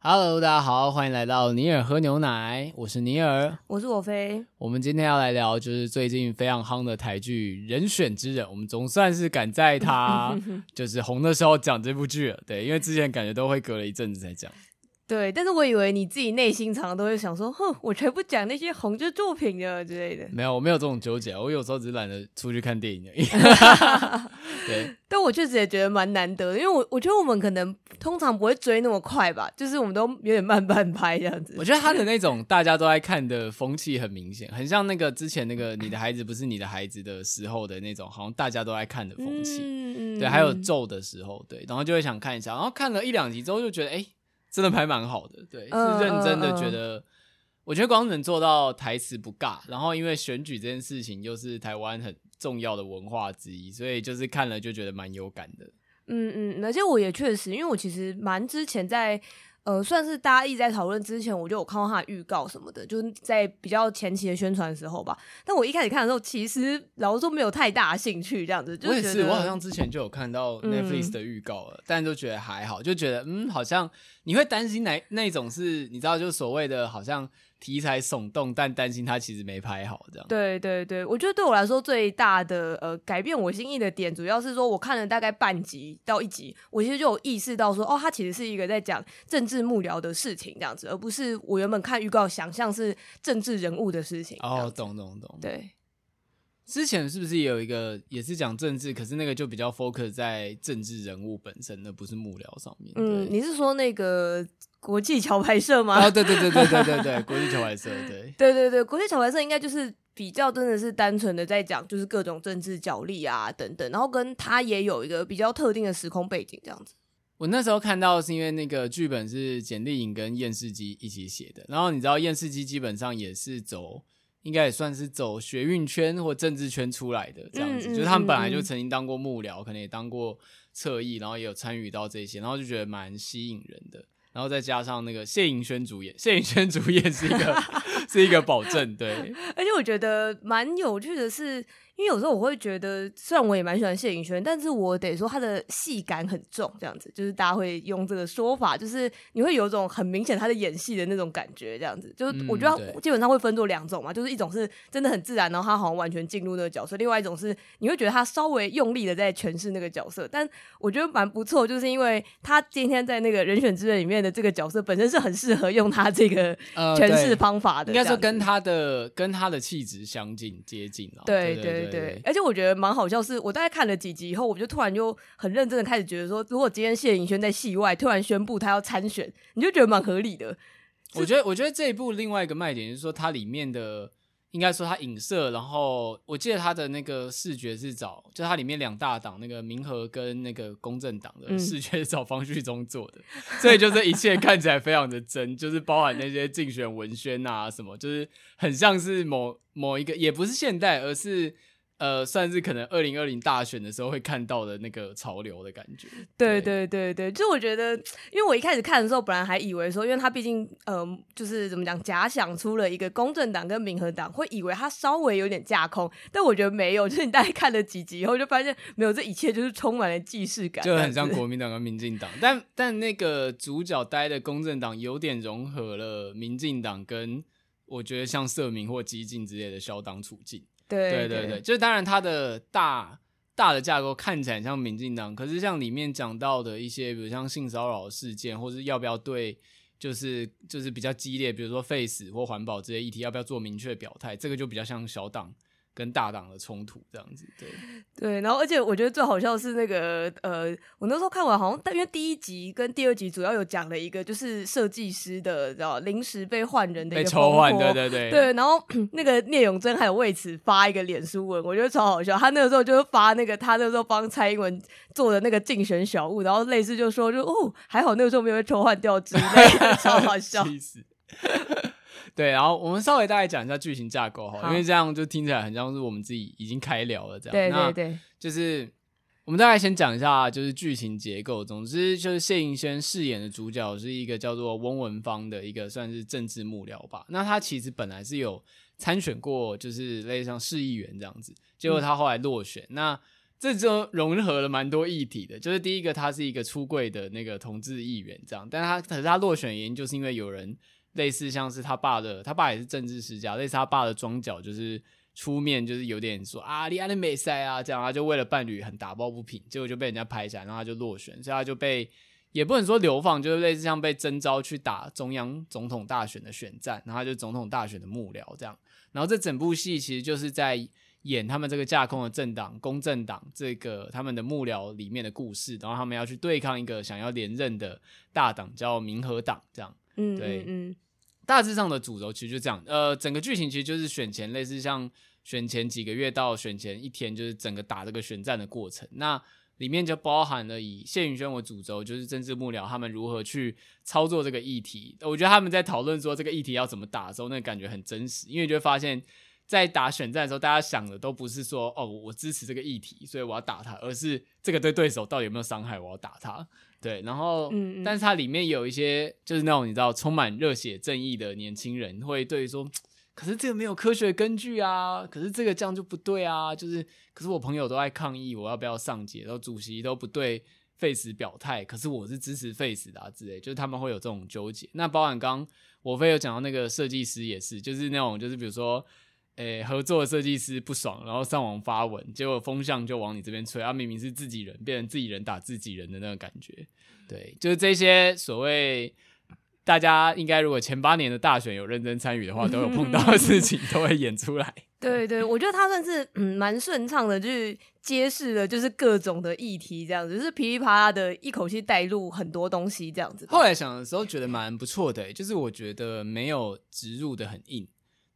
Hello，大家好，欢迎来到尼尔喝牛奶，我是尼尔，我是我飞。我们今天要来聊，就是最近非常夯的台剧《人选之人》，我们总算是赶在他 就是红的时候讲这部剧了。对，因为之前感觉都会隔了一阵子才讲。对，但是我以为你自己内心常常都会想说，哼，我才不讲那些红的作品的之类的。没有，我没有这种纠结，我有时候只是懒得出去看电影而已。对，但我确实也觉得蛮难得的，因为我我觉得我们可能通常不会追那么快吧，就是我们都有点慢半拍这样子。我觉得他的那种大家都爱看的风气很明显，很像那个之前那个你的孩子不是你的孩子的时候的那种，好像大家都爱看的风气。嗯，对，还有咒的时候，对，然后就会想看一下，然后看了一两集之后就觉得，哎。真的拍蛮好的，对，是认真的觉得，uh, uh, uh. 我觉得光能做到台词不尬，然后因为选举这件事情又是台湾很重要的文化之一，所以就是看了就觉得蛮有感的。嗯嗯，而且我也确实，因为我其实蛮之前在。呃，算是大家一直在讨论之前，我就有看到他的预告什么的，就是在比较前期的宣传的时候吧。但我一开始看的时候，其实老实说没有太大兴趣，这样子。就我也是，我好像之前就有看到 Netflix 的预告了，嗯、但就觉得还好，就觉得嗯，好像你会担心哪那种是，你知道，就所谓的好像。题材耸动，但担心他其实没拍好，这样。对对对，我觉得对我来说最大的呃改变我心意的点，主要是说我看了大概半集到一集，我其实就有意识到说，哦，他其实是一个在讲政治幕僚的事情这样子，而不是我原本看预告想象是政治人物的事情。哦，懂懂懂。对，之前是不是也有一个也是讲政治，可是那个就比较 focus 在政治人物本身，而不是幕僚上面。嗯，你是说那个？国际桥牌社吗？哦，对对对对对对对，国际桥牌社，对 对对对，国际桥牌社应该就是比较真的是单纯的在讲，就是各种政治角力啊等等，然后跟他也有一个比较特定的时空背景这样子。我那时候看到是因为那个剧本是简丽颖跟燕世基一起写的，然后你知道燕世基基本上也是走，应该也算是走学运圈或政治圈出来的这样子，就是他们本来就曾经当过幕僚，可能也当过侧翼，然后也有参与到这些，然后就觉得蛮吸引人的。然后再加上那个谢颖萱主演，谢颖萱主演是一个是一个保证，对。而且我觉得蛮有趣的是。因为有时候我会觉得，虽然我也蛮喜欢谢盈萱，但是我得说他的戏感很重，这样子就是大家会用这个说法，就是你会有一种很明显他的演戏的那种感觉，这样子。就是我觉得她基本上会分作两种嘛，就是一种是真的很自然，然后他好像完全进入那个角色；另外一种是你会觉得他稍微用力的在诠释那个角色。但我觉得蛮不错，就是因为他今天在那个人选之人里面的这个角色本身是很适合用他这个诠释方法的，应该说跟他的跟他的气质相近接近了。对对对。对，而且我觉得蛮好笑，是我大概看了几集以后，我就突然就很认真的开始觉得说，如果今天谢颖轩在戏外突然宣布他要参选，你就觉得蛮合理的。我觉得，我觉得这一部另外一个卖点就是说，它里面的应该说它影射，然后我记得它的那个视觉是找，就它里面两大党那个民和跟那个公正党的视觉是找方旭中做的，嗯、所以就是一切看起来非常的真，就是包含那些竞选文宣啊什么，就是很像是某某一个，也不是现代，而是。呃，算是可能二零二零大选的时候会看到的那个潮流的感觉。对对对对，就我觉得，因为我一开始看的时候，本来还以为说，因为他毕竟，嗯、呃，就是怎么讲，假想出了一个公正党跟民和党，会以为他稍微有点架空，但我觉得没有，就是你大概看了几集以后，就发现没有，这一切就是充满了既视感，就很像国民党跟民进党。但但那个主角待的公正党有点融合了民进党跟我觉得像社民或激进之类的小党处境。对对对，对，就是当然，它的大大的架构看起来像民进党，可是像里面讲到的一些，比如像性骚扰事件，或是要不要对，就是就是比较激烈，比如说 face 或环保这些议题，要不要做明确表态，这个就比较像小党跟大党的冲突这样子，对对，然后而且我觉得最好笑是那个呃，我那时候看完好像，但因为第一集跟第二集主要有讲了一个就是设计师的，知道临时被换人的一个被抽换，对对对对，然后 那个聂永真还有为此发一个脸书文，我觉得超好笑。他那个时候就是发那个他那个时候帮蔡英文做的那个竞选小物，然后类似就说就哦还好那个时候没有被抽换掉之类的，超好笑。对，然后我们稍微大概讲一下剧情架构哈，因为这样就听起来很像是我们自己已经开聊了这样。对对对，就是我们大概先讲一下就是剧情结构。总之就是谢盈萱饰演的主角是一个叫做翁文芳的一个算是政治幕僚吧。那他其实本来是有参选过，就是类似像市议员这样子，结果他后来落选。嗯、那这就融合了蛮多议题的，就是第一个他是一个出柜的那个同志议员这样，但他可是他落选的原因就是因为有人。类似像是他爸的，他爸也是政治世家，类似他爸的桩脚就是出面，就是有点说啊，你安的美赛啊，这样他就为了伴侣很打抱不平，结果就被人家拍下来，然后他就落选，所以他就被也不能说流放，就是类似像被征召去打中央总统大选的选战，然后他就总统大选的幕僚这样，然后这整部戏其实就是在演他们这个架空的政党公正党这个他们的幕僚里面的故事，然后他们要去对抗一个想要连任的大党叫民和党这样，嗯，对，嗯。大致上的主轴其实就这样，呃，整个剧情其实就是选前，类似像选前几个月到选前一天，就是整个打这个选战的过程。那里面就包含了以谢允轩为主轴，就是政治幕僚他们如何去操作这个议题。我觉得他们在讨论说这个议题要怎么打的时候，那感觉很真实，因为就会发现，在打选战的时候，大家想的都不是说哦，我支持这个议题，所以我要打他，而是这个对对手到底有没有伤害，我要打他。对，然后，嗯嗯，但是它里面有一些就是那种你知道充满热血正义的年轻人会对说，可是这个没有科学根据啊，可是这个这样就不对啊，就是可是我朋友都在抗议，我要不要上街？然后主席都不对废死表态，可是我是支持废死的啊之类，就是他们会有这种纠结。那包含刚我非有讲到那个设计师也是，就是那种就是比如说。诶，合作的设计师不爽，然后上网发文，结果风向就往你这边吹，啊，明明是自己人，变成自己人打自己人的那个感觉，对，就是这些所谓大家应该如果前八年的大选有认真参与的话，都有碰到的事情，都会演出来。对对，我觉得他算是嗯蛮顺畅的，就是揭示了就是各种的议题这样子，就是噼里啪啦的一口气带入很多东西这样子。后来想的时候觉得蛮不错的，就是我觉得没有植入的很硬。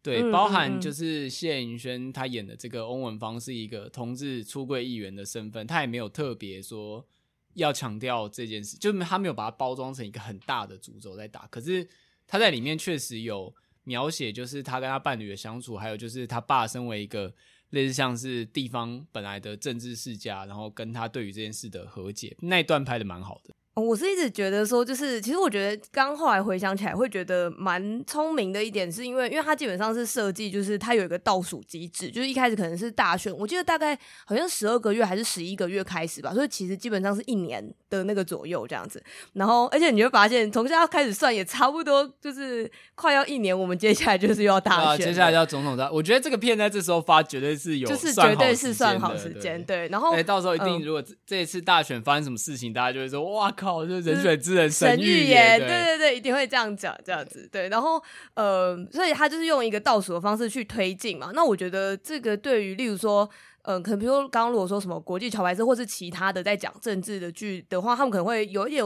对，包含就是谢盈萱她演的这个翁文芳是一个同志出柜议员的身份，他也没有特别说要强调这件事，就他没有把它包装成一个很大的诅咒在打。可是他在里面确实有描写，就是他跟他伴侣的相处，还有就是他爸身为一个类似像是地方本来的政治世家，然后跟他对于这件事的和解，那一段拍的蛮好的。我是一直觉得说，就是其实我觉得刚后来回想起来，会觉得蛮聪明的一点，是因为因为它基本上是设计，就是它有一个倒数机制，就是一开始可能是大选，我记得大概好像十二个月还是十一个月开始吧，所以其实基本上是一年的那个左右这样子。然后而且你会发现，从现在开始算也差不多，就是快要一年，我们接下来就是又要大选，啊，接下来要总统大。我觉得这个片在这时候发绝对是有，就是绝对是算好时间，对，然后哎，到时候一定如果这一次大选发生什么事情，嗯、大家就会说哇靠，就人选。之人神预言，对对对，一定会这样讲，这样子对。然后呃，所以他就是用一个倒数的方式去推进嘛。那我觉得这个对于，例如说，嗯、呃，可能比如说刚刚如果说什么国际桥牌社或是其他的在讲政治的剧的话，他们可能会有一点。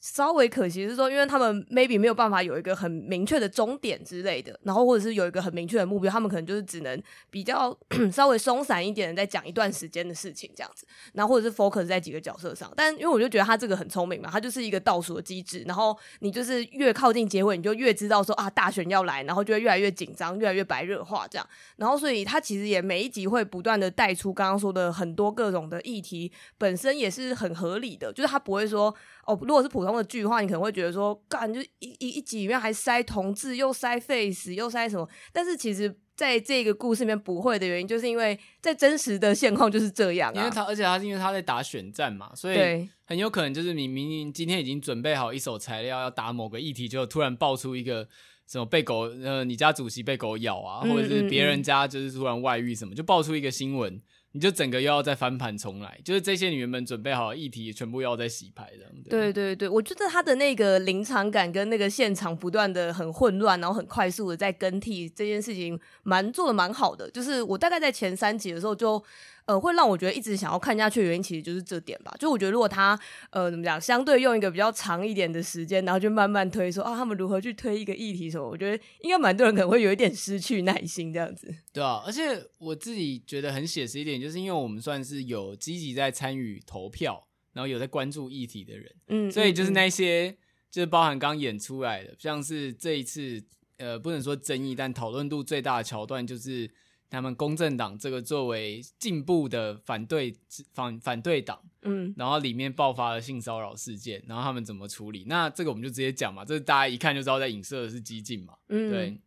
稍微可惜是说，因为他们 maybe 没有办法有一个很明确的终点之类的，然后或者是有一个很明确的目标，他们可能就是只能比较 稍微松散一点的在讲一段时间的事情这样子，然后或者是 focus 在几个角色上。但因为我就觉得他这个很聪明嘛，他就是一个倒数的机制，然后你就是越靠近结尾，你就越知道说啊大选要来，然后就会越来越紧张，越来越白热化这样。然后所以他其实也每一集会不断的带出刚刚说的很多各种的议题，本身也是很合理的，就是他不会说。哦，如果是普通的剧的话，你可能会觉得说，干就一一一集里面还塞同志，又塞 face，又塞什么？但是其实在这个故事里面不会的原因，就是因为在真实的现况就是这样啊。因为他，而且他是因为他在打选战嘛，所以很有可能就是你明明今天已经准备好一手材料要打某个议题，就突然爆出一个什么被狗呃，你家主席被狗咬啊，或者是别人家就是突然外遇什么，就爆出一个新闻。你就整个又要再翻盘重来，就是这些你原本准备好的议题全部又要再洗牌这样。对对对，我觉得他的那个临场感跟那个现场不断的很混乱，然后很快速的在更替这件事情，蛮做的蛮好的。就是我大概在前三集的时候就。呃，会让我觉得一直想要看下去的原因，其实就是这点吧。就我觉得，如果他呃怎么讲，相对用一个比较长一点的时间，然后就慢慢推说啊，他们如何去推一个议题什么，我觉得应该蛮多人可能会有一点失去耐心这样子。对啊，而且我自己觉得很写实一点，就是因为我们算是有积极在参与投票，然后有在关注议题的人，嗯，所以就是那些、嗯、就是包含刚演出来的，像是这一次呃不能说争议，但讨论度最大的桥段就是。他们公正党这个作为进步的反对反反对党，嗯，然后里面爆发了性骚扰事件，然后他们怎么处理？那这个我们就直接讲嘛，这大家一看就知道在影射的是激进嘛，嗯，对。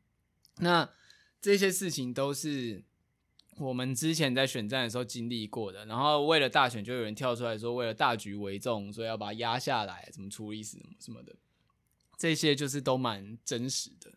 那这些事情都是我们之前在选战的时候经历过的，然后为了大选就有人跳出来说，为了大局为重，所以要把它压下来，怎么处理什么什么的，这些就是都蛮真实的。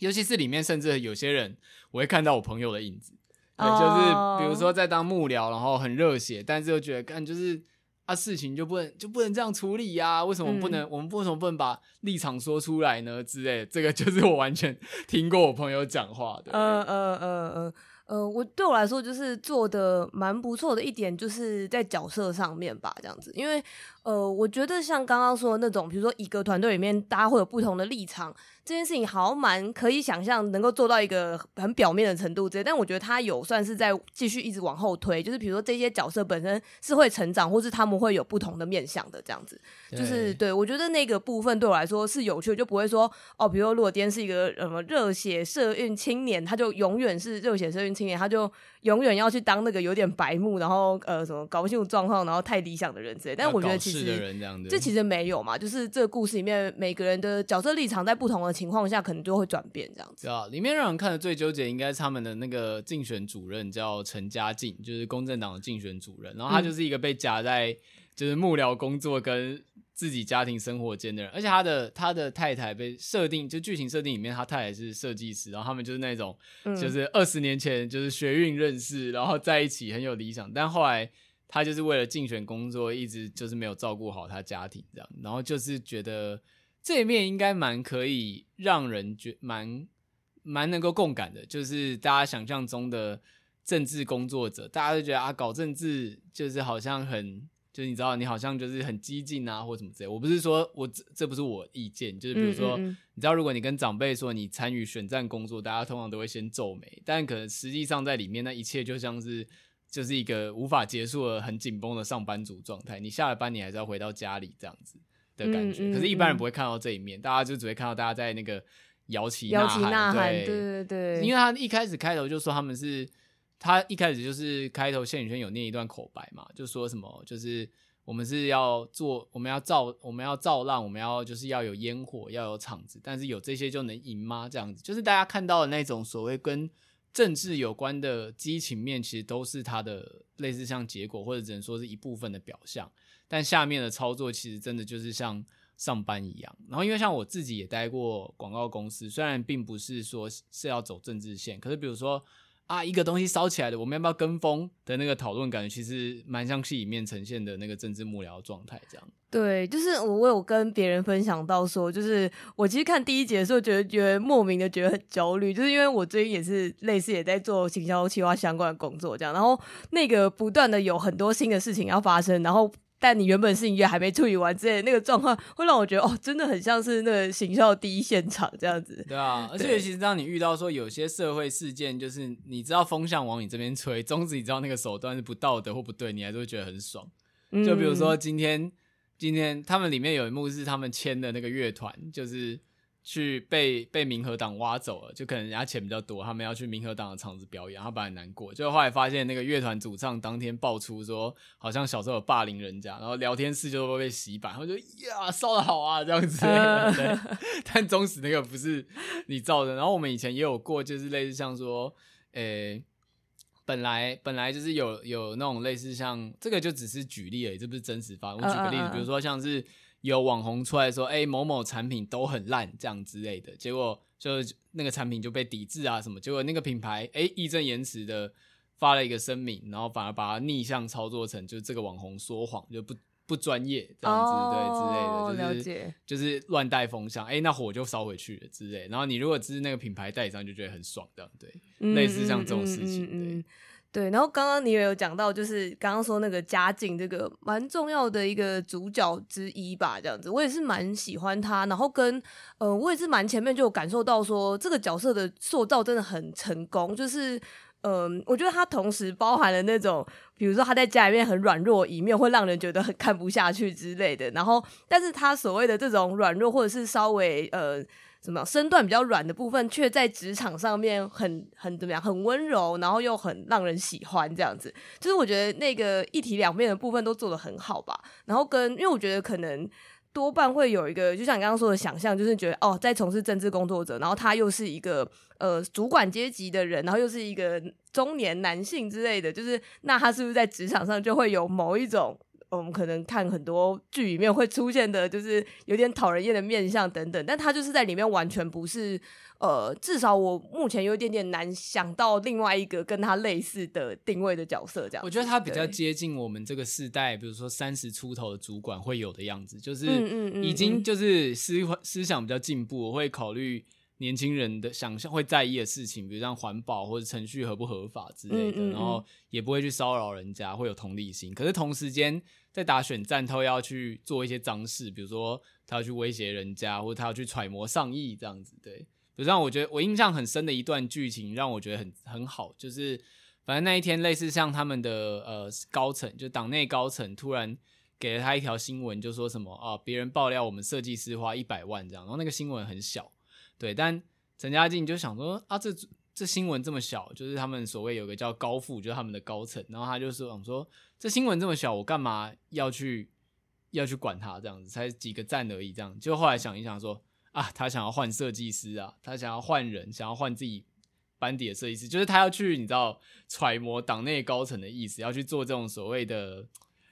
尤其是里面，甚至有些人，我会看到我朋友的影子，对，oh. 就是比如说在当幕僚，然后很热血，但是又觉得干就是啊，事情就不能就不能这样处理呀、啊？为什么不能？嗯、我们为什么不能把立场说出来呢？之类的，这个就是我完全 听过我朋友讲话的。嗯嗯嗯嗯。呃，我对我来说就是做的蛮不错的一点，就是在角色上面吧，这样子，因为呃，我觉得像刚刚说的那种，比如说一个团队里面大家会有不同的立场，这件事情好像蛮可以想象能够做到一个很表面的程度之类，但我觉得他有算是在继续一直往后推，就是比如说这些角色本身是会成长，或是他们会有不同的面向的这样子，就是对我觉得那个部分对我来说是有趣的，就不会说哦，比如说如果今天是一个什么热血社运青年，他就永远是热血社运青年，他就永远要去当那个有点白目，然后呃什么搞不清楚状况，然后太理想的人之类。但我觉得其实这样子，这其实没有嘛，就是这个故事里面每个人的角色立场在不同的情况下，可能就会转变这样子。啊，里面让人看的最纠结应该是他们的那个竞选主任叫陈嘉静，就是公正党的竞选主任，然后他就是一个被夹在就是幕僚工作跟。自己家庭生活间的人，而且他的他的太太被设定，就剧情设定里面，他太太是设计师，然后他们就是那种，就是二十年前就是学运认识，然后在一起很有理想，但后来他就是为了竞选工作，一直就是没有照顾好他家庭这样，然后就是觉得这一面应该蛮可以让人觉蛮蛮能够共感的，就是大家想象中的政治工作者，大家都觉得啊，搞政治就是好像很。就是你知道，你好像就是很激进啊，或什么之类。我不是说我这这不是我意见，就是比如说，嗯嗯嗯，你知道，如果你跟长辈说你参与选战工作，大家通常都会先皱眉，但可能实际上在里面那一切就像是就是一个无法结束的很紧绷的上班族状态。你下了班，你还是要回到家里这样子的感觉。嗯嗯嗯，可是，一般人不会看到这一面，大家就只会看到大家在那个摇旗呐喊，对对对对。因为他一开始开头就说他们是。他一开始就是开头，谢宇轩有念一段口白嘛，就说什么，就是我们是要做，我们要造，我们要造浪，我们要就是要有烟火，要有场子，但是有这些就能赢吗？这样子，就是大家看到的那种所谓跟政治有关的激情面，其实都是它的类似像结果，或者只能说是一部分的表象。但下面的操作其实真的就是像上班一样。然后因为像我自己也待过广告公司，虽然并不是说是要走政治线，可是比如说。啊，一个东西烧起来的，我们要不要跟风的那个讨论，感觉其实蛮像戏里面呈现的那个政治幕僚状态这样。对，就是我我有跟别人分享到说，就是我其实看第一集的时候，觉得觉得莫名的觉得很焦虑，就是因为我最近也是类似也在做行销企划相关的工作这样，然后那个不断的有很多新的事情要发生，然后。但你原本事情也还没处理完之类的那个状况，会让我觉得哦，真的很像是那个行销第一现场这样子。对啊，而且其实当你遇到说有些社会事件，就是你知道风向往你这边吹，总之你知道那个手段是不道德或不对，你还是会觉得很爽。就比如说今天，嗯、今天他们里面有一幕是他们签的那个乐团，就是。去被被民和党挖走了，就可能人家钱比较多，他们要去民和党的场子表演，他本来难过，就后来发现那个乐团主唱当天爆出说，好像小时候有霸凌人家，然后聊天室就会被洗版，他就呀烧的好啊这样子，但忠实那个不是你造的。然后我们以前也有过，就是类似像说，诶、欸，本来本来就是有有那种类似像这个就只是举例而已，这不是真实发生。我举个例子，呃、比如说像是。有网红出来说：“哎、欸，某某产品都很烂，这样之类的。”结果就那个产品就被抵制啊什么。结果那个品牌哎义正言辞的发了一个声明，然后反而把它逆向操作成就是这个网红说谎就不不专业这样子，哦、对之类的，就是就是乱带风向，哎，那火就烧回去了之类。然后你如果只是那个品牌代理商，就觉得很爽这样，对，嗯、类似像这种事情，对嗯嗯、对。然后刚刚你也有讲到，就是刚刚说那个家境这个蛮重要的一个主角之一吧，这样子，我也是蛮喜欢他。然后跟呃，我也是蛮前面就有感受到说，这个角色的塑造真的很成功，就是。嗯，我觉得他同时包含了那种，比如说他在家里面很软弱一面，会让人觉得很看不下去之类的。然后，但是他所谓的这种软弱，或者是稍微呃怎么身段比较软的部分，却在职场上面很很怎么样，很温柔，然后又很让人喜欢这样子。就是我觉得那个一体两面的部分都做得很好吧。然后跟，因为我觉得可能。多半会有一个，就像你刚刚说的想象，就是觉得哦，在从事政治工作者，然后他又是一个呃主管阶级的人，然后又是一个中年男性之类的，就是那他是不是在职场上就会有某一种？我们可能看很多剧里面会出现的，就是有点讨人厌的面相等等，但他就是在里面完全不是，呃，至少我目前有一点点难想到另外一个跟他类似的定位的角色，这样。我觉得他比较接近我们这个世代，比如说三十出头的主管会有的样子，就是已经就是思思想比较进步，我会考虑。年轻人的想象会在意的事情，比如像环保或者程序合不合法之类的，嗯嗯嗯，然后也不会去骚扰人家，会有同理心。可是同时间在打选战，他要去做一些脏事，比如说他要去威胁人家，或者他要去揣摩上意这样子。对，比如像我觉得我印象很深的一段剧情，让我觉得很很好，就是反正那一天类似像他们的呃高层，就党内高层突然给了他一条新闻，就说什么啊，别人爆料我们设计师花一百万这样，然后那个新闻很小。对，但陈嘉静就想说啊，这这新闻这么小，就是他们所谓有个叫高富，就是他们的高层，然后他就说，想说这新闻这么小，我干嘛要去要去管他这样子，才几个赞而已，这样。就后来想一想说啊，他想要换设计师啊，他想要换人，想要换自己班底的设计师，就是他要去你知道揣摩党内高层的意思，要去做这种所谓的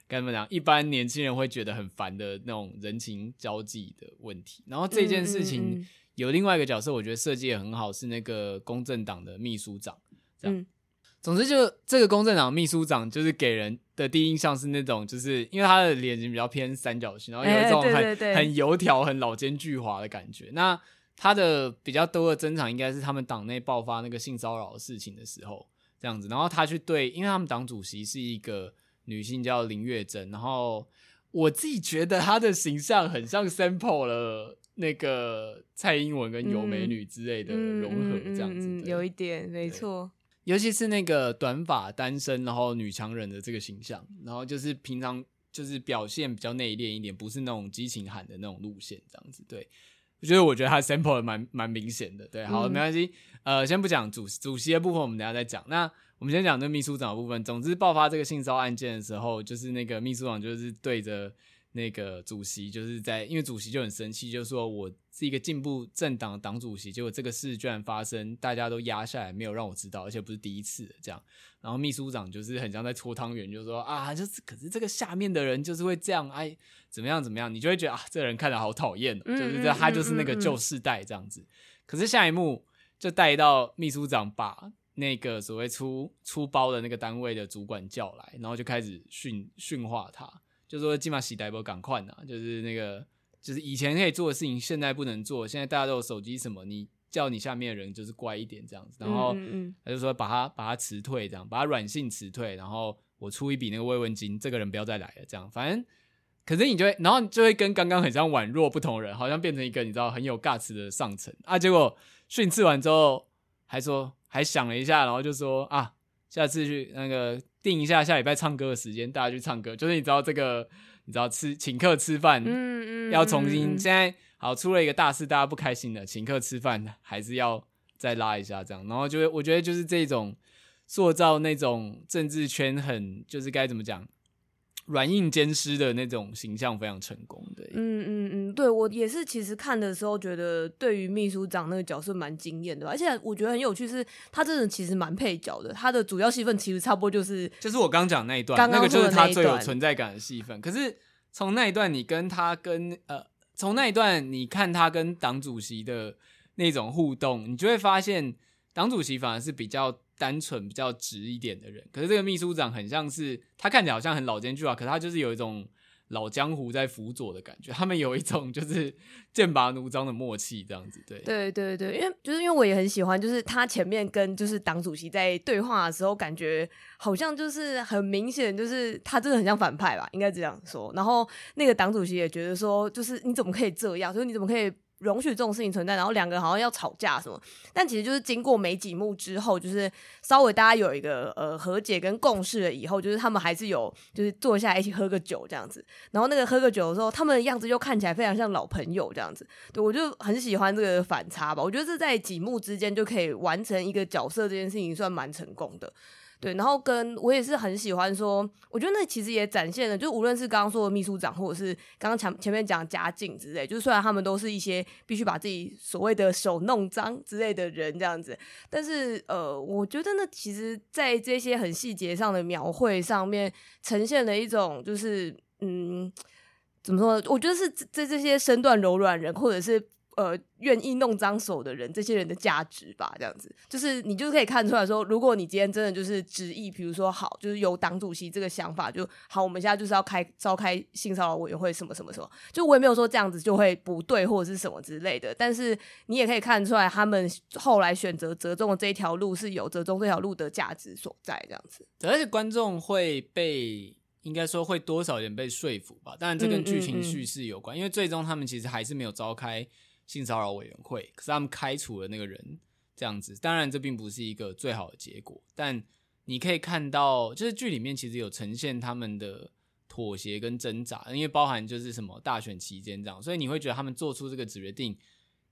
该怎么讲，一般年轻人会觉得很烦的那种人情交际的问题。然后这件事情。嗯嗯嗯有另外一个角色，我觉得设计也很好，是那个公正党的秘书长。这样，嗯、总之就这个公正党秘书长，就是给人的第一印象是那种，就是因为他的脸型比较偏三角形，然后有一种很、很油条、很老奸巨猾的感觉。那他的比较多的争场，应该是他们党内爆发那个性骚扰的事情的时候，这样子。然后他去对，因为他们党主席是一个女性，叫林月珍。然后我自己觉得她的形象很像 sample 了。那个蔡英文跟尤美女之类的融合，这样子、嗯嗯嗯嗯、有一点没错，尤其是那个短发单身，然后女强人的这个形象，然后就是平常就是表现比较内敛一点，不是那种激情喊的那种路线，这样子。对，我觉得我觉得他 sample 蛮蛮明显的。对，好，没关系，呃，先不讲主主席的部分，我们等下再讲。那我们先讲这秘书长的部分。总之，爆发这个性骚扰案件的时候，就是那个秘书长就是对着。那个主席就是在，因为主席就很生气，就说我是一个进步政党的党主席，结果这个事居然发生，大家都压下来，没有让我知道，而且不是第一次这样。然后秘书长就是很像在搓汤圆，就说啊，就是可是这个下面的人就是会这样，哎，怎么样怎么样，你就会觉得啊，这个人看着好讨厌，就是这他就是那个旧世代这样子。可是下一幕就带到秘书长把那个所谓出出包的那个单位的主管叫来，然后就开始训训话他。就说金马喜代不赶快呐，就是那个，就是以前可以做的事情，现在不能做。现在大家都有手机，什么你叫你下面的人就是乖一点这样子。然后他就说把他把他辞退，这样把他软性辞退，然后我出一笔那个慰问金，这个人不要再来了。这样，反正可是你就会，然后就会跟刚刚很像宛若不同人，好像变成一个你知道很有 guts 的上层啊。结果训斥完之后，还说还想了一下，然后就说啊。下次去那个定一下下礼拜唱歌的时间，大家去唱歌。就是你知道这个，你知道吃请客吃饭，嗯嗯，要重新。现在好出了一个大事，大家不开心了，请客吃饭还是要再拉一下这样。然后就我觉得就是这种塑造那种政治圈很就是该怎么讲。软硬兼施的那种形象非常成功，的，嗯嗯嗯，对我也是，其实看的时候觉得对于秘书长那个角色蛮惊艳的，而且我觉得很有趣是，他真的其实蛮配角的，他的主要戏份其实差不多就是就是我刚讲那一段，刚刚那个就是他最有存在感的戏份。可是从那一段你跟他跟呃，从那一段你看他跟党主席的那种互动，你就会发现。党主席反而是比较单纯、比较直一点的人，可是这个秘书长很像是他看起来好像很老奸巨猾，可是他就是有一种。老江湖在辅佐的感觉，他们有一种就是剑拔弩张的默契，这样子，对，对，对，对，因为就是因为我也很喜欢，就是他前面跟就是党主席在对话的时候，感觉好像就是很明显，就是他真的很像反派吧，应该这样说。然后那个党主席也觉得说，就是你怎么可以这样？就是你怎么可以？容许这种事情存在，然后两个人好像要吵架什么，但其实就是经过没几幕之后，就是稍微大家有一个呃和解跟共识了以后，就是他们还是有就是坐下一起喝个酒这样子，然后那个喝个酒的时候，他们的样子就看起来非常像老朋友这样子，对，我就很喜欢这个反差吧，我觉得这在几幕之间就可以完成一个角色这件事情，算蛮成功的。对，然后跟我也是很喜欢说，我觉得那其实也展现了，就无论是刚刚说的秘书长，或者是刚刚前前面讲嘉靖之类，就虽然他们都是一些必须把自己所谓的手弄脏之类的人这样子，但是呃，我觉得那其实在这些很细节上的描绘上面，呈现了一种就是嗯，怎么说呢？我觉得是在这些身段柔软人，或者是。呃，愿意弄脏手的人，这些人的价值吧，这样子，就是你就是可以看出来说，如果你今天真的就是执意，比如说好，就是有党主席这个想法，就好，我们现在就是要开召开性骚扰委员会，什么什么什么，就我也没有说这样子就会不对或者是什么之类的，但是你也可以看出来，他们后来选择折中的这一条路是有折中这条路的价值所在，这样子，而且观众会被应该说会多少点被说服吧，当然这跟剧情叙事有关，嗯嗯嗯，因为最终他们其实还是没有召开。性骚扰委员会，可是他们开除了那个人，这样子，当然这并不是一个最好的结果，但你可以看到，就是剧里面其实有呈现他们的妥协跟挣扎，因为包含就是什么大选期间这样，所以你会觉得他们做出这个决定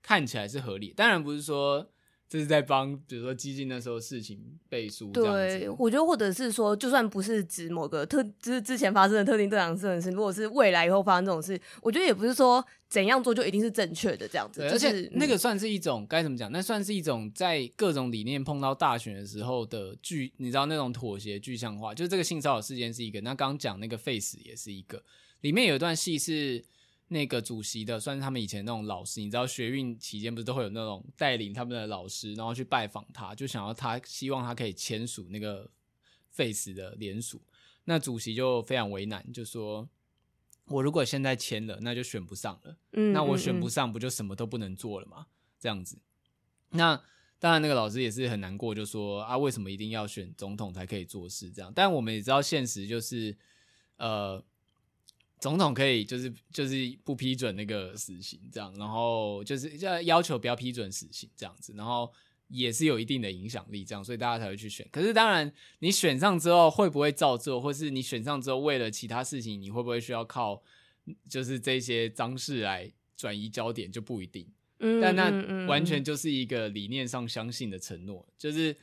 看起来是合理，当然不是说。这是在帮，比如说基金那时候事情背书。对，我觉得或者是说，就算不是指某个特，就是之前发生的特定这样的事，如果是未来以后发生这种事，我觉得也不是说怎样做就一定是正确的这样子。就是、而且那个算是一种该、嗯、怎么讲？那算是一种在各种理念碰到大选的时候的具，你知道那种妥协具象化。就是这个性骚扰事件是一个，那刚讲那个 face 也是一个，里面有一段戏是。那个主席的算是他们以前那种老师，你知道学运期间不是都会有那种带领他们的老师，然后去拜访他，就想要他希望他可以签署那个 face 的联署。那主席就非常为难，就说：“我如果现在签了，那就选不上了。嗯，那我选不上，不就什么都不能做了吗？这样子。那当然，那个老师也是很难过，就说：啊，为什么一定要选总统才可以做事？这样。但我们也知道现实就是，呃。”总统可以就是就是不批准那个死刑这样，然后就是要要求不要批准死刑这样子，然后也是有一定的影响力这样，所以大家才会去选。可是当然，你选上之后会不会照做，或是你选上之后为了其他事情，你会不会需要靠就是这些脏事来转移焦点就不一定。嗯，但那完全就是一个理念上相信的承诺，就是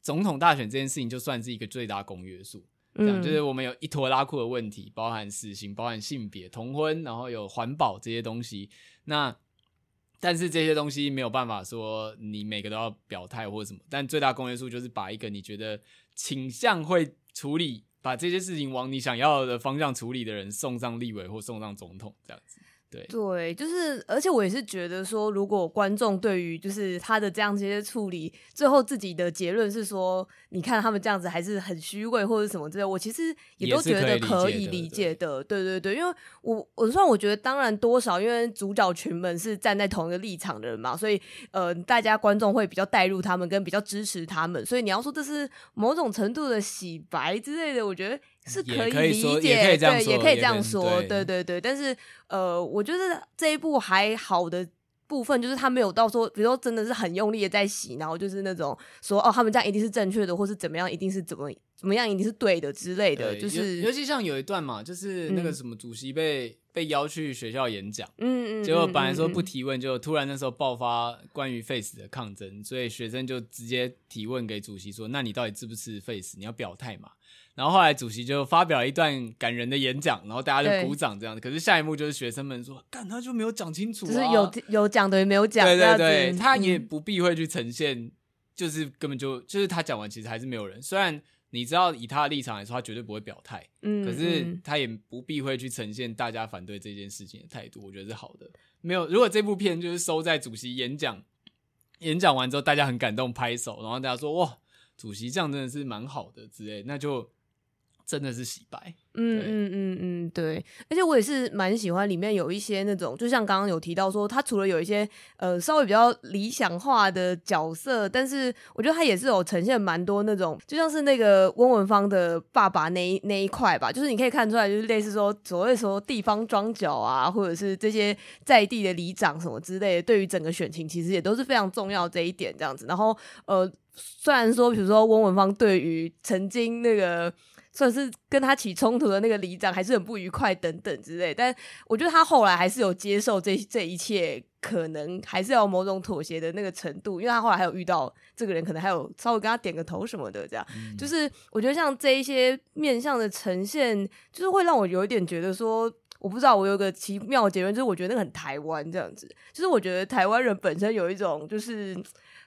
总统大选这件事情就算是一个最大公约数。这样就是我们有一拖拉库的问题，包含死刑、包含性别、同婚，然后有环保这些东西。那但是这些东西没有办法说你每个都要表态或者什么。但最大公约数就是把一个你觉得倾向会处理，把这些事情往你想要的方向处理的人送上立委或送上总统这样子。对对，就是，而且我也是觉得说，如果观众对于就是他的这样这些处理，最后自己的结论是说，你看他们这样子还是很虚伪或者什么之类，我其实也都觉得可以理解的。对对对，因为我我虽然我觉得，当然多少因为主角群们是站在同一个立场的人嘛，所以呃，大家观众会比较带入他们，跟比较支持他们，所以你要说这是某种程度的洗白之类的，我觉得。是可以理解，对，也可以这样说，对对对。但是，呃，我觉得这一部还好的部分就是他没有到说，比如说真的是很用力的在洗，然后就是那种说哦，他们这样一定是正确的，或是怎么样，一定是怎么怎么样，一定是对的之类的。就是尤其像有一段嘛，就是那个什么主席被、嗯、被邀去学校演讲，嗯嗯，结果本来说不提问，就突然那时候爆发关于 face 的抗争，所以学生就直接提问给主席说：“那你到底支不支持 face？你要表态嘛？”然后后来主席就发表了一段感人的演讲，然后大家就鼓掌这样子。可是下一幕就是学生们说：“干，他就没有讲清楚啊。”就是有有讲的，没有讲。对对对，他也不避讳去呈现，就是根本就就是他讲完，其实还是没有人。虽然你知道以他的立场来说，他绝对不会表态，嗯，可是他也不避讳去呈现大家反对这件事情的态度。我觉得是好的。没有，如果这部片就是收在主席演讲演讲完之后，大家很感动，拍手，然后大家说哇，主席这样真的是蛮好的之类，那就真的是洗白。嗯嗯嗯嗯，对，而且我也是蛮喜欢里面有一些那种，就像刚刚有提到说，他除了有一些呃稍微比较理想化的角色，但是我觉得他也是有呈现蛮多那种，就像是那个温文芳的爸爸那一那一块吧，就是你可以看出来，就是类似说所谓说地方庄脚啊，或者是这些在地的里长什么之类的，对于整个选情其实也都是非常重要这一点这样子。然后呃，虽然说比如说温文芳对于曾经那个。算是跟他起冲突的那个里长还是很不愉快等等之类，但我觉得他后来还是有接受这这一切，可能还是要某种妥协的那个程度，因为他后来还有遇到这个人，可能还有稍微跟他点个头什么的，这样，嗯、就是我觉得像这一些面向的呈现，就是会让我有一点觉得说，我不知道，我有个奇妙的结论，就是我觉得那个很台湾这样子，就是我觉得台湾人本身有一种就是。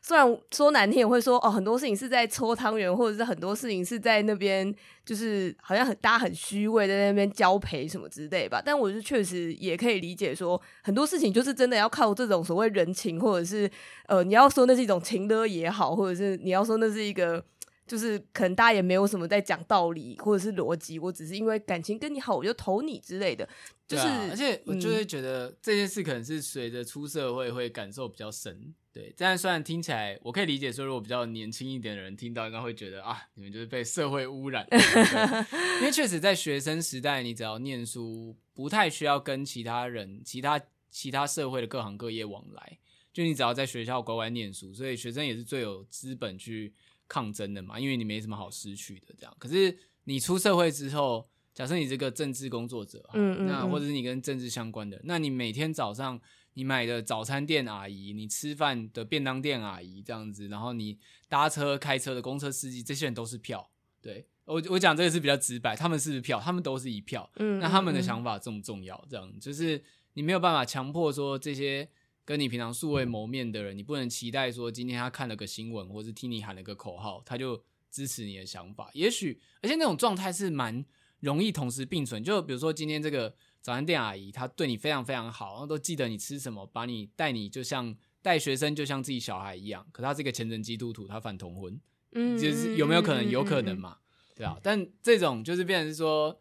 虽然说难听，也会说哦，很多事情是在搓汤圆，或者是很多事情是在那边，就是好像很大家很虚伪，在那边交陪什么之类吧。但我是确实也可以理解说，很多事情就是真的要靠这种所谓人情，或者是呃，你要说那是一种情的也好，或者是你要说那是一个，就是可能大家也没有什么在讲道理或者是逻辑，我只是因为感情跟你好，我就投你之类的。就是，啊、而且我就会觉得、嗯、这件事可能是随着出社会会感受比较深。对，这样虽然听起来我可以理解，说如果比较年轻一点的人听到，应该会觉得啊，你们就是被社会污染。因为确实在学生时代，你只要念书，不太需要跟其他人、其他其他社会的各行各业往来，就你只要在学校乖乖念书，所以学生也是最有资本去抗争的嘛，因为你没什么好失去的。这样，可是你出社会之后，假设你这个政治工作者，嗯，嗯，嗯，那或者是你跟政治相关的，那你每天早上。你买的早餐店阿姨，你吃饭的便当店阿姨这样子，然后你搭车开车的公车司机，这些人都是票。对，我我讲这个是比较直白，他们是票，他们都是一票。嗯，那他们的想法重不重要？这样就是你没有办法强迫说这些跟你平常素未谋面的人，你不能期待说今天他看了个新闻，或是听你喊了个口号，他就支持你的想法。也许，而且那种状态是蛮容易同时并存。就比如说今天这个。早餐店阿姨，她对你非常非常好，然后都记得你吃什么，把你带你就像带学生，就像自己小孩一样。可她是个虔诚基督徒，她反同婚，嗯，就是有没有可能？有可能嘛，对啊。但这种就是变成是说，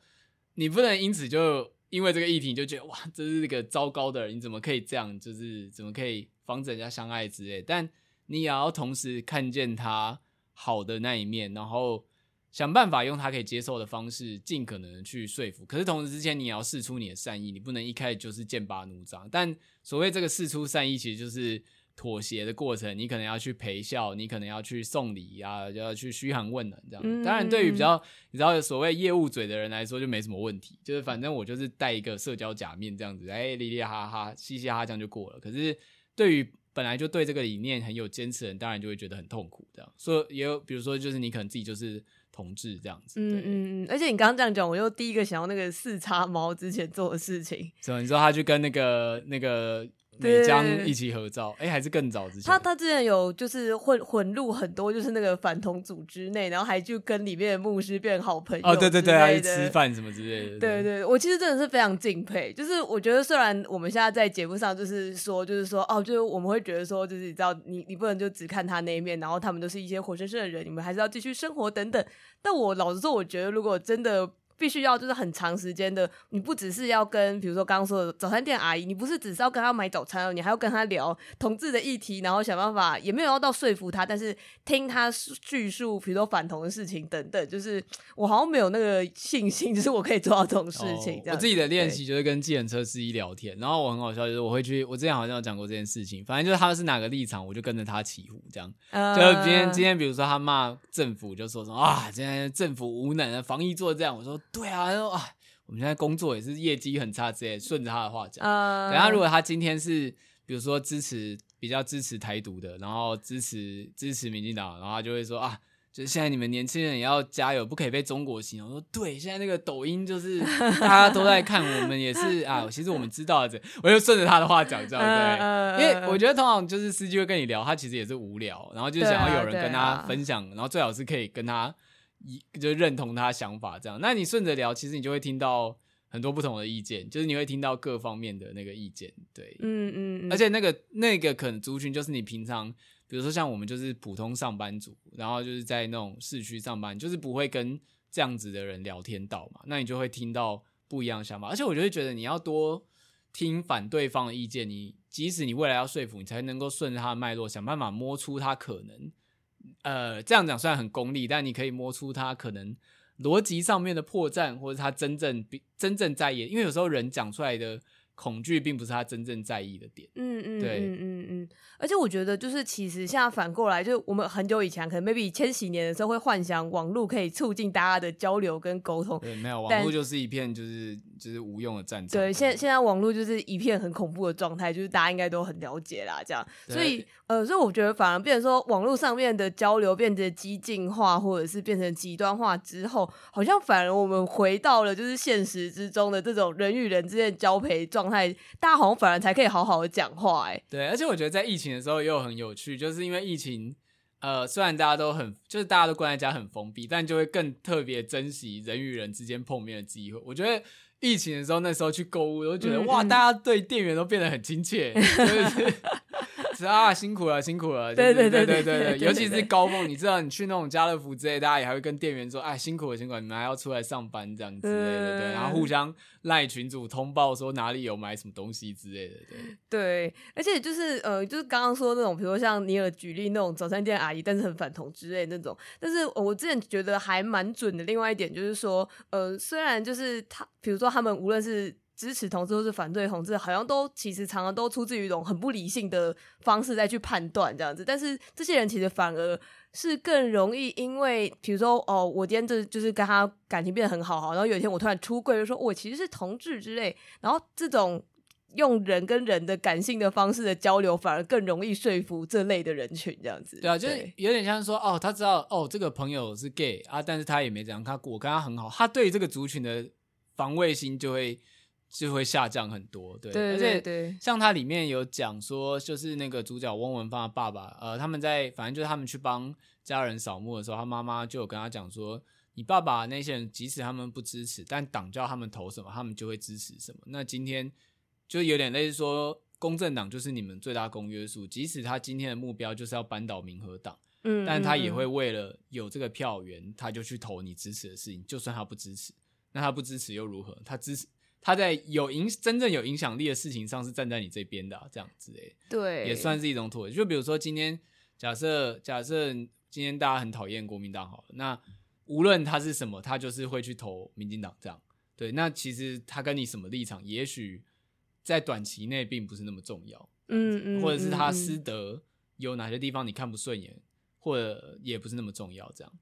你不能因此就因为这个议题就觉得哇，这是一个糟糕的人，你怎么可以这样？就是怎么可以防止人家相爱之类？但你也要同时看见他好的那一面，然后。想办法用他可以接受的方式，尽可能去说服。可是同时之前，你也要试出你的善意，你不能一开始就是剑拔弩张。但所谓这个试出善意，其实就是妥协的过程。你可能要去陪笑，你可能要去送礼啊，就要去嘘寒问暖这样。当然，对于比较你知道所谓业务嘴的人来说，就没什么问题。就是反正我就是戴一个社交假面这样子，哎，哩哩哈哈，嘻嘻哈哈这样就过了。可是对于本来就对这个理念很有坚持的人，当然就会觉得很痛苦。这样说也有，比如说就是你可能自己就是。同志这样子，嗯嗯嗯，而且你刚刚这样讲，我又第一个想到那个四叉猫之前做的事情，什么？你说他去跟那个那个。美江一起合照，哎、欸，还是更早之前。他他之前有就是混混入很多，就是那个反同组织内，然后还就跟里面的牧师变好朋友。哦，对对对，还吃饭什么之类的。对，对对，我其实真的是非常敬佩。就是我觉得，虽然我们现在在节目上就是说，就是说，哦，就是我们会觉得说，就是你知道，你你不能就只看他那一面，然后他们都是一些活生生的人，你们还是要继续生活等等。但我老实说，我觉得如果真的。必须要就是很长时间的，你不只是要跟，比如说刚刚说的早餐店阿姨，你不是只是要跟她买早餐，你还要跟她聊同志的议题，然后想办法，也没有要到说服她，但是听她叙述，比如说反同的事情等等，就是我好像没有那个信心，就是我可以做到这种事情。哦、我自己的练习就是跟计程车司机聊天，然后我很好笑，就是我会去，我之前好像有讲过这件事情，反正就是他是哪个立场，我就跟着他起哄，这样。呃、就今天今天比如说他骂政府，就说什么啊，今天政府无能，防疫做这样，我说对啊，他说啊。我们现在工作也是业绩很差之类，顺着他的话讲。Uh, 等下如果他今天是比如说支持比较支持台独的，然后支持支持民进党，然后他就会说啊，就是现在你们年轻人也要加油，不可以被中国洗脑。我说对，现在那个抖音就是 大家都在看，我们也是啊，其实我们知道的，我就顺着他的话讲，这样对。Uh, 因为我觉得通常就是司机会跟你聊，他其实也是无聊，然后就想要有人跟他分享，然后最好是可以跟他。一就认同他想法这样，那你顺着聊，其实你就会听到很多不同的意见，就是你会听到各方面的那个意见，对，嗯嗯，嗯。而且那个那个可能族群就是你平常，比比如说像我们就是普通上班族，然后就是在那种市区上班，就是不会跟这样子的人聊天到嘛，那你就会听到不一样的想法，而且我就会觉得你要多听反对方的意见，你即使你未来要说服你，才能够顺着他的脉络想办法摸出他可能，呃，这样讲虽然很功利，但你可以摸出他可能逻辑上面的破绽，或者他真正真正在意，因为有时候人讲出来的。恐惧并不是他真正在意的点。嗯嗯，对，嗯嗯嗯。而且我觉得，就是其实现在反过来，就我们很久以前，可能 maybe 千禧年的时候，会幻想网络可以促进大家的交流跟沟通。对，没有网络就是一片就是就是无用的战场。对，现现在网络就是一片很恐怖的状态，就是大家应该都很了解啦，这样。所以呃，所以我觉得反而变成说，网络上面的交流变得激进化，或者是变成极端化之后，好像反而我们回到了就是现实之中的这种人与人之间的交陪状态，大家好像反而才可以好好的讲话。哎，对，而且我觉得在疫情的时候又很有趣，就是因为疫情，呃，虽然大家都很就是大家都关在家很封闭，但就会更特别珍惜人与人之间碰面的机会。我觉得疫情的时候，那时候去购物，我都觉得哇，大家对店员都变得很亲切。就是 啊，辛苦了，辛苦了！对对对对对对，尤其是高峰，你知道，你去那种家乐福之类，大家也还会跟店员说：“哎，辛苦了，辛苦了，你们还要出来上班这样子。”对对对，然后互相赖群主通报说哪里有买什么东西之类的。对对，而且就是呃，就是刚刚说那种，比如说像尼尔举例那种早餐店阿姨，但是很反同之类那种。但是我之前觉得还蛮准的。另外一点就是说，呃，虽然就是他，比如说他们无论是。支持同志或是反对同志，好像都其实常常都出自于一种很不理性的方式再去判断这样子。但是这些人其实反而是更容易，因为比如说哦，我今天这就是跟他感情变得很好，好，然后有一天我突然出柜，就说我其实是同志之类，然后这种用人跟人的感性的方式的交流，反而更容易说服这类的人群这样子。对啊，就是有点像说哦，他知道哦，这个朋友是 gay 啊，但是他也没怎样，他我跟他很好，他对这个族群的防卫心就会。就会下降很多，对，对对对，而且像它里面有讲说，就是那个主角翁文芳的爸爸，呃，他们在反正就是他们去帮家人扫墓的时候，他妈妈就有跟他讲说，你爸爸那些人即使他们不支持，但党叫他们投什么，他们就会支持什么。那今天就有点类似说，公正党就是你们最大公约数，即使他今天的目标就是要扳倒民和党，嗯，但他也会为了有这个票源，他就去投你支持的事情，就算他不支持，那他不支持又如何？他支持。他在有影真正有影响力的事情上是站在你这边的，啊，这样子诶，对，也算是一种妥协。就比如说今天假设假设今天大家很讨厌国民党好了，那无论他是什么，他就是会去投民进党这样。对，那其实他跟你什么立场，也许在短期内并不是那么重要，嗯嗯，或者是他师德有哪些地方你看不顺眼，或者也不是那么重要这样。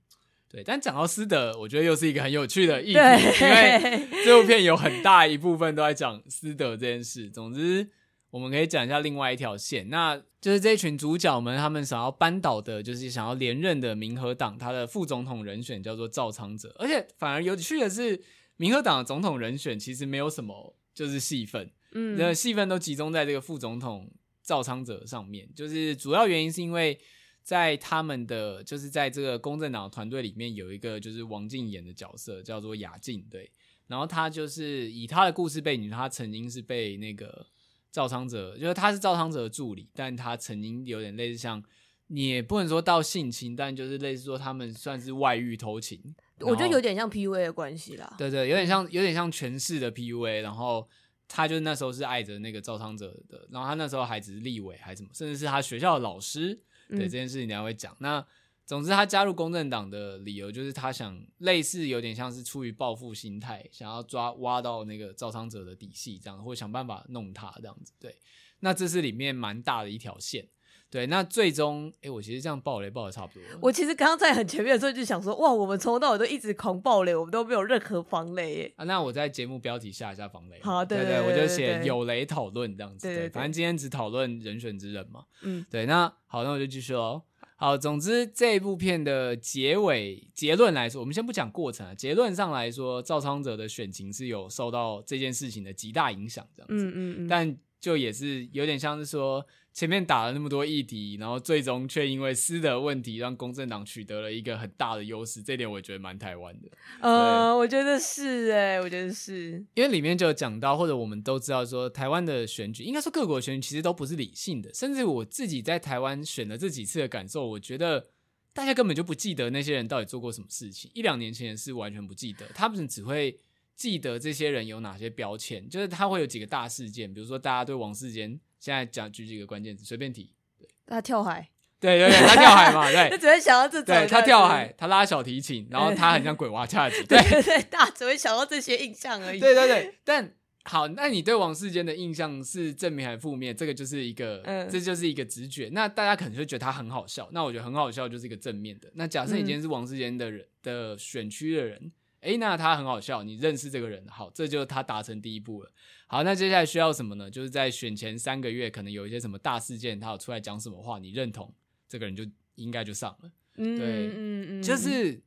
对，但讲到私德，我觉得又是一个很有趣的议题，因为这部片有很大一部分都在讲私德这件事。总之，我们可以讲一下另外一条线，那就是这群主角们他们想要扳倒的，就是想要连任的民和党，他的副总统人选叫做赵昌泽。而且反而有趣的是，民和党的总统人选其实没有什么就是戏份，嗯，那戏份都集中在这个副总统赵昌泽上面，就是主要原因是因为。在他们的就是在这个公正党团队里面有一个就是王静演的角色叫做雅静，对，然后他就是以他的故事背景，他曾经是被那个赵昌泽，就是他是赵昌泽的助理，但他曾经有点类似像，你也不能说到性侵，但就是类似说他们算是外遇偷情，我觉得有点像 PUA 的关系啦，对对，有点像有点像权势的 PUA，然后他就那时候是爱着那个赵昌泽的，然后他那时候还只是立委还是什么，甚至是他学校的老师。对这件事情，等下会讲。那总之，他加入公正党的理由就是他想类似有点像是出于报复心态，想要抓挖到那个招商者的底细，这样或想办法弄他这样子。对，那这是里面蛮大的一条线。对，那最终，哎，我其实这样爆雷爆的差不多。我其实刚刚在很前面的时候就想说，哇，我们从头到尾都一直狂爆雷，我们都没有任何防雷耶。啊，那我在节目标题下一下防雷。好，对对，对，对，对，我就写有雷讨论这样子。对，反正今天只讨论人选之人嘛。嗯，对，那好，那我就继续喽。好，总之这一部片的结尾结论来说，我们先不讲过程啊。结论上来说，赵昌哲的选情是有受到这件事情的极大影响，这样子。嗯嗯嗯。但就也是有点像是说。前面打了那么多议题，然后最终却因为私德问题让公正党取得了一个很大的优势，这点我觉得蛮台湾的。呃，我觉得是哎、欸，我觉得是因为里面就有讲到，或者我们都知道说，台湾的选举，应该说各国选举其实都不是理性的，甚至我自己在台湾选了这几次的感受，我觉得大家根本就不记得那些人到底做过什么事情，一两年前是完全不记得，他们只会记得这些人有哪些标签，就是他会有几个大事件，比如说大家对王世坚。现在讲举几个关键词，随便提。对，他跳海。对对对，他跳海嘛，对。他只会想到这种。对，他跳海，他拉小提琴，然后他很像鬼娃恰吉。对对对，大家只会想到这些印象而已。对对对，但好，那你对王世坚的印象是正面还是负面？这个就是一个，嗯、这就是一个直觉。那大家可能就觉得他很好笑，那我觉得很好笑就是一个正面的。那假设你今天是王世坚的人、嗯、的选区的人。诶，那他很好笑，你认识这个人，好，这就是他达成第一步了。好，那接下来需要什么呢？就是在选前三个月，可能有一些什么大事件，他有出来讲什么话，你认同这个人就应该就上了。嗯，对，嗯嗯，就是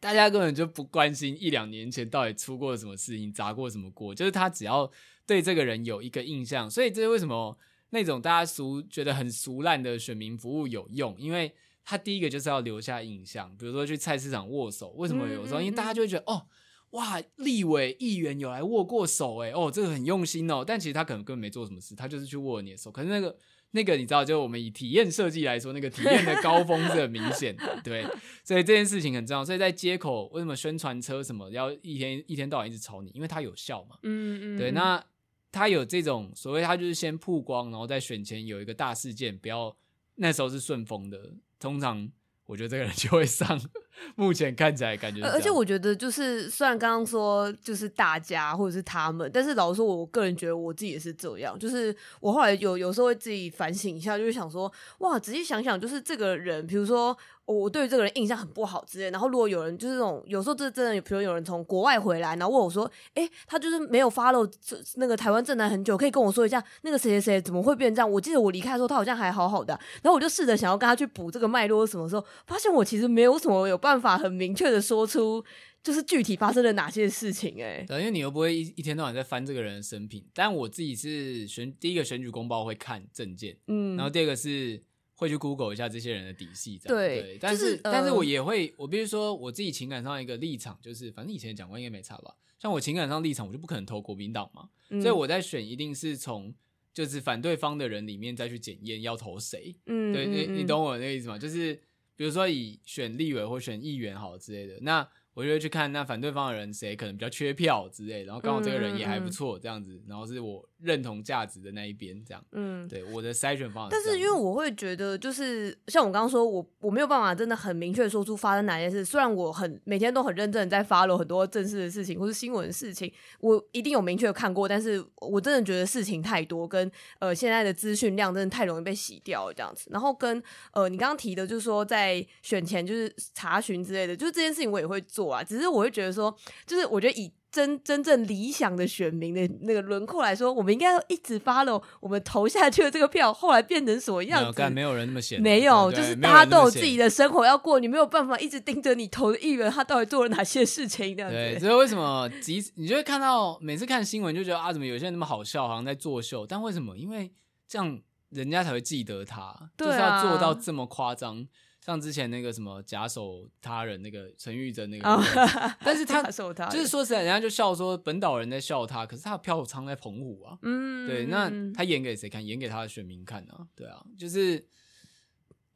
大家根本就不关心一两年前到底出过什么事情，砸过什么锅，就是他只要对这个人有一个印象，所以这是为什么那种大家俗觉得很俗烂的选民服务有用，因为。他第一个就是要留下印象，比如说去菜市场握手，为什么有时候？因为大家就会觉得哦，哇，立委议员有来握过手，诶，哦，这个很用心哦。但其实他可能根本没做什么事，他就是去握你的手。可是那个那个你知道，就我们以体验设计来说，那个体验的高峰是很明显的，对。所以这件事情很重要。所以在街口为什么宣传车什么要一天一天到晚一直吵你？因为它有效嘛。嗯嗯。对，那他有这种所谓，他就是先曝光，然后在选前有一个大事件，不要那时候是顺风的。通常我觉得这个人就会上，目前看起来感觉。而且我觉得就是，虽然刚刚说就是大家或者是他们，但是老实说，我个人觉得我自己也是这样。就是我后来有有时候会自己反省一下，就是想说，哇，仔细想想，就是这个人，比如说。我对于这个人印象很不好之类，然后如果有人就是这种，有时候这真的，比如有人从国外回来，然后问我说：“诶，他就是没有 follow 这那个台湾政坛很久，可以跟我说一下那个谁谁谁怎么会变这样？”我记得我离开的时候，他好像还好好的，然后我就试着想要跟他去补这个脉络，什么时候发现我其实没有什么有办法很明确的说出，就是具体发生了哪些事情。诶，对，因为你又不会一一天到晚在翻这个人的生平，但我自己是选第一个选举公报会看证件，嗯，然后第二个是。会去 Google 一下这些人的底细，这样对，对。但是，就是、但是我也会，我比如说我自己情感上一个立场，就是反正以前讲过应该没差吧。像我情感上立场，我就不可能投国民党嘛，嗯、所以我在选一定是从就是反对方的人里面再去检验要投谁。嗯，对，你你懂我那个意思吗？就是比如说以选立委或选议员好之类的，那。我就会去看那反对方的人谁可能比较缺票之类，然后刚好这个人也还不错，这样子，然后是我认同价值的那一边，这样。嗯，对，我的筛选方法。但是因为我会觉得，就是像我刚刚说，我我没有办法真的很明确说出发生哪件事。虽然我很每天都很认真在 follow 很多正式的事情或是新闻的事情，我一定有明确看过，但是我真的觉得事情太多，跟呃现在的资讯量真的太容易被洗掉了这样子。然后跟呃你刚刚提的，就是说在选前就是查询之类的，就是这件事情我也会做啊。只是我会觉得说，就是我觉得以真真正理想的选民的那个轮廓来说，我们应该要一直 follow 我们投下去的这个票，后来变成什么样子？但没有人那么闲，没有，就是大家都有自己的生活要过，你没有办法一直盯着你投的议员他到底做了哪些事情这样子。对，所以为什么即你就会看到每次看新闻就觉得啊，怎么有些人那么好笑，好像在作秀？但为什么？因为这样人家才会记得他，就是要做到这么夸张。像之前那个什么假手他人那个陈玉珍那个，oh, 但是他就是说实在，人家就笑说本岛人在笑他，可是他的票仓在澎湖啊，嗯，对，那他演给谁看？演给他的选民看啊，对啊，就是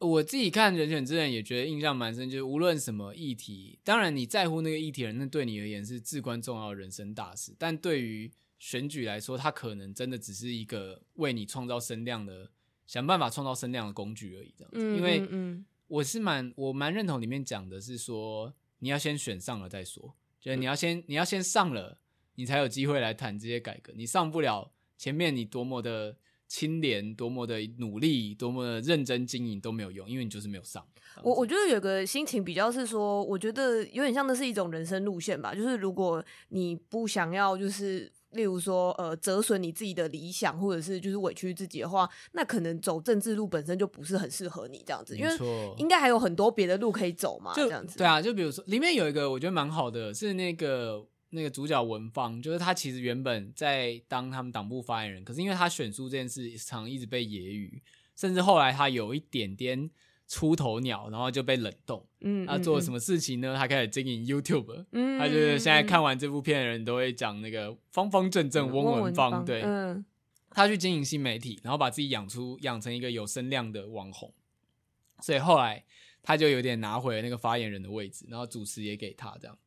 我自己看人选之人也觉得印象蛮深，就是无论什么议题，当然你在乎那个议题人，那对你而言是至关重要的人生大事，但对于选举来说，他可能真的只是一个为你创造声量的，想办法创造声量的工具而已，这样子，因为嗯。我是蛮我蛮认同里面讲的是说，你要先选上了再说，就是你要先你要先上了，你才有机会来谈这些改革。你上不了，前面你多么的清廉，多么的努力，多么的认真经营都没有用，因为你就是没有上。我我觉得有个心情比较是说，我觉得有点像那是一种人生路线吧，就是如果你不想要就是。例如说，呃，折损你自己的理想，或者是就是委屈自己的话，那可能走政治路本身就不是很适合你这样子，因为应该还有很多别的路可以走嘛，这样子。对啊，就比如说里面有一个我觉得蛮好的，是那个那个主角文芳，就是他其实原本在当他们党部发言人，可是因为他选书这件事常一直被揶揄，甚至后来他有一点点出头鸟，然后就被冷冻。嗯，他做了什么事情呢？他开始经营 YouTube。嗯，他就是现在看完这部片的人都会讲那个方方正正翁文芳。对，嗯，他去经营新媒体，然后把自己养出养成一个有声量的网红，所以后来。他就有点拿回了那个发言人的位置，然后主持也给他这样。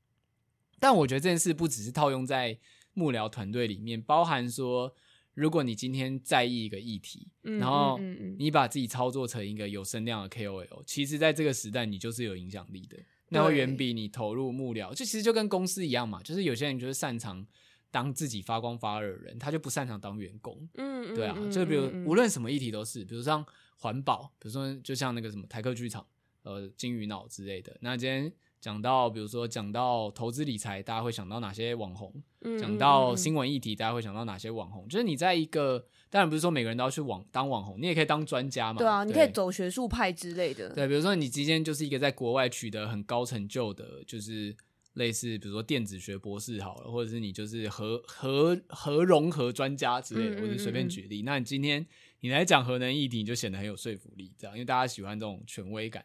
但我觉得这件事不只是套用在幕僚团队里面，包含说，如果你今天在意一个议题，然后你把自己操作成一个有声量的 KOL，其实在这个时代你就是有影响力的，那会远比你投入幕僚，就其实就跟公司一样嘛，就是有些人就是擅长当自己发光发热的人，他就不擅长当员工。嗯，对啊，就比如无论什么议题都是，比如像环保，比如说就像那个什么台客剧场。呃，金鱼脑之类的。那今天讲到，比如说讲到投资理财，大家会想到哪些网红？嗯，讲到新闻议题，大家会想到哪些网红？就是你在一个，当然不是说每个人都要去网当网红，你也可以当专家嘛。对啊，你可以走学术派之类的。对，比如说你今天就是一个在国外取得很高成就的，就是类似比如说电子学博士好了，或者是你就是核核核融合专家之类的，或者随便举例。那你今天你来讲核能议题，你就显得很有说服力，这样，因为大家喜欢这种权威感。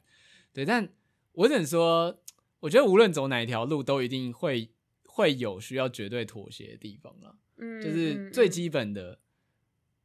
对，但我只能说，我觉得无论走哪一条路，都一定会会有需要绝对妥协的地方啦。嗯，就是最基本的。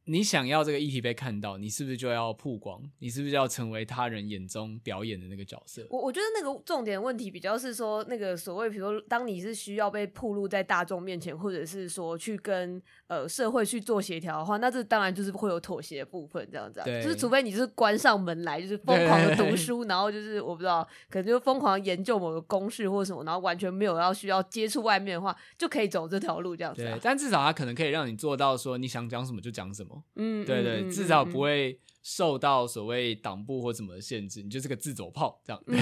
你想要这个议题被看到，你是不是就要曝光？你是不是就要成为他人眼中表演的那个角色？我我觉得那个重点问题比较是说，那个所谓，比如说，当你是需要被曝露在大众面前，或者是说去跟呃社会去做协调的话，那这当然就是会有妥协的部分，这样子。对，就是除非你是关上门来，就是疯狂的读书，然后就是我不知道，可能就疯狂研究某个公式或者什么，然后完全没有要需要接触外面的话，就可以走这条路这样子。对，但至少他可能可以让你做到说，你想讲什么就讲什么。嗯，对对。至少不会受到所谓党部或什么的限制，你就是个自走炮这样。嗯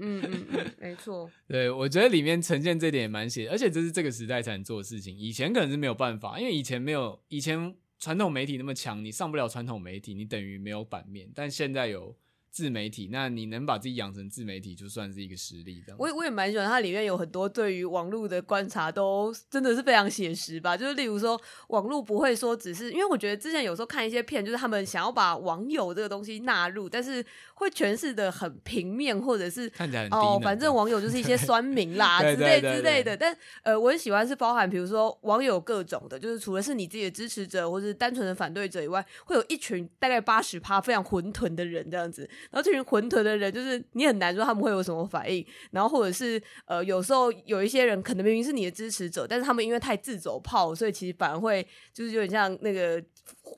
嗯 嗯，没错。对，我觉得里面呈现这点也蛮写，而且这是这个时代才能做的事情，以前可能是没有办法，因为以前没有以前传统媒体那么强，你上不了传统媒体，你等于没有版面。但现在有。自媒体，那你能把自己养成自媒体，就算是一个实力。这样，我也我也蛮喜欢它里面有很多对于网络的观察，都真的是非常写实吧。就是例如说，网络不会说只是，因为我觉得之前有时候看一些片，就是他们想要把网友这个东西纳入，但是会诠释的很平面，或者是看起来很哦，反正网友就是一些酸民啦之类之类的。但呃，我很喜欢是包含，比如说网友各种的，就是除了是你自己的支持者或是单纯的反对者以外，会有一群大概八十趴非常混沌的人这样子。然后这群混沌的人，就是你很难说他们会有什么反应。然后或者是呃，有时候有一些人可能明明是你的支持者，但是他们因为太自走炮，所以其实反而会就是有点像那个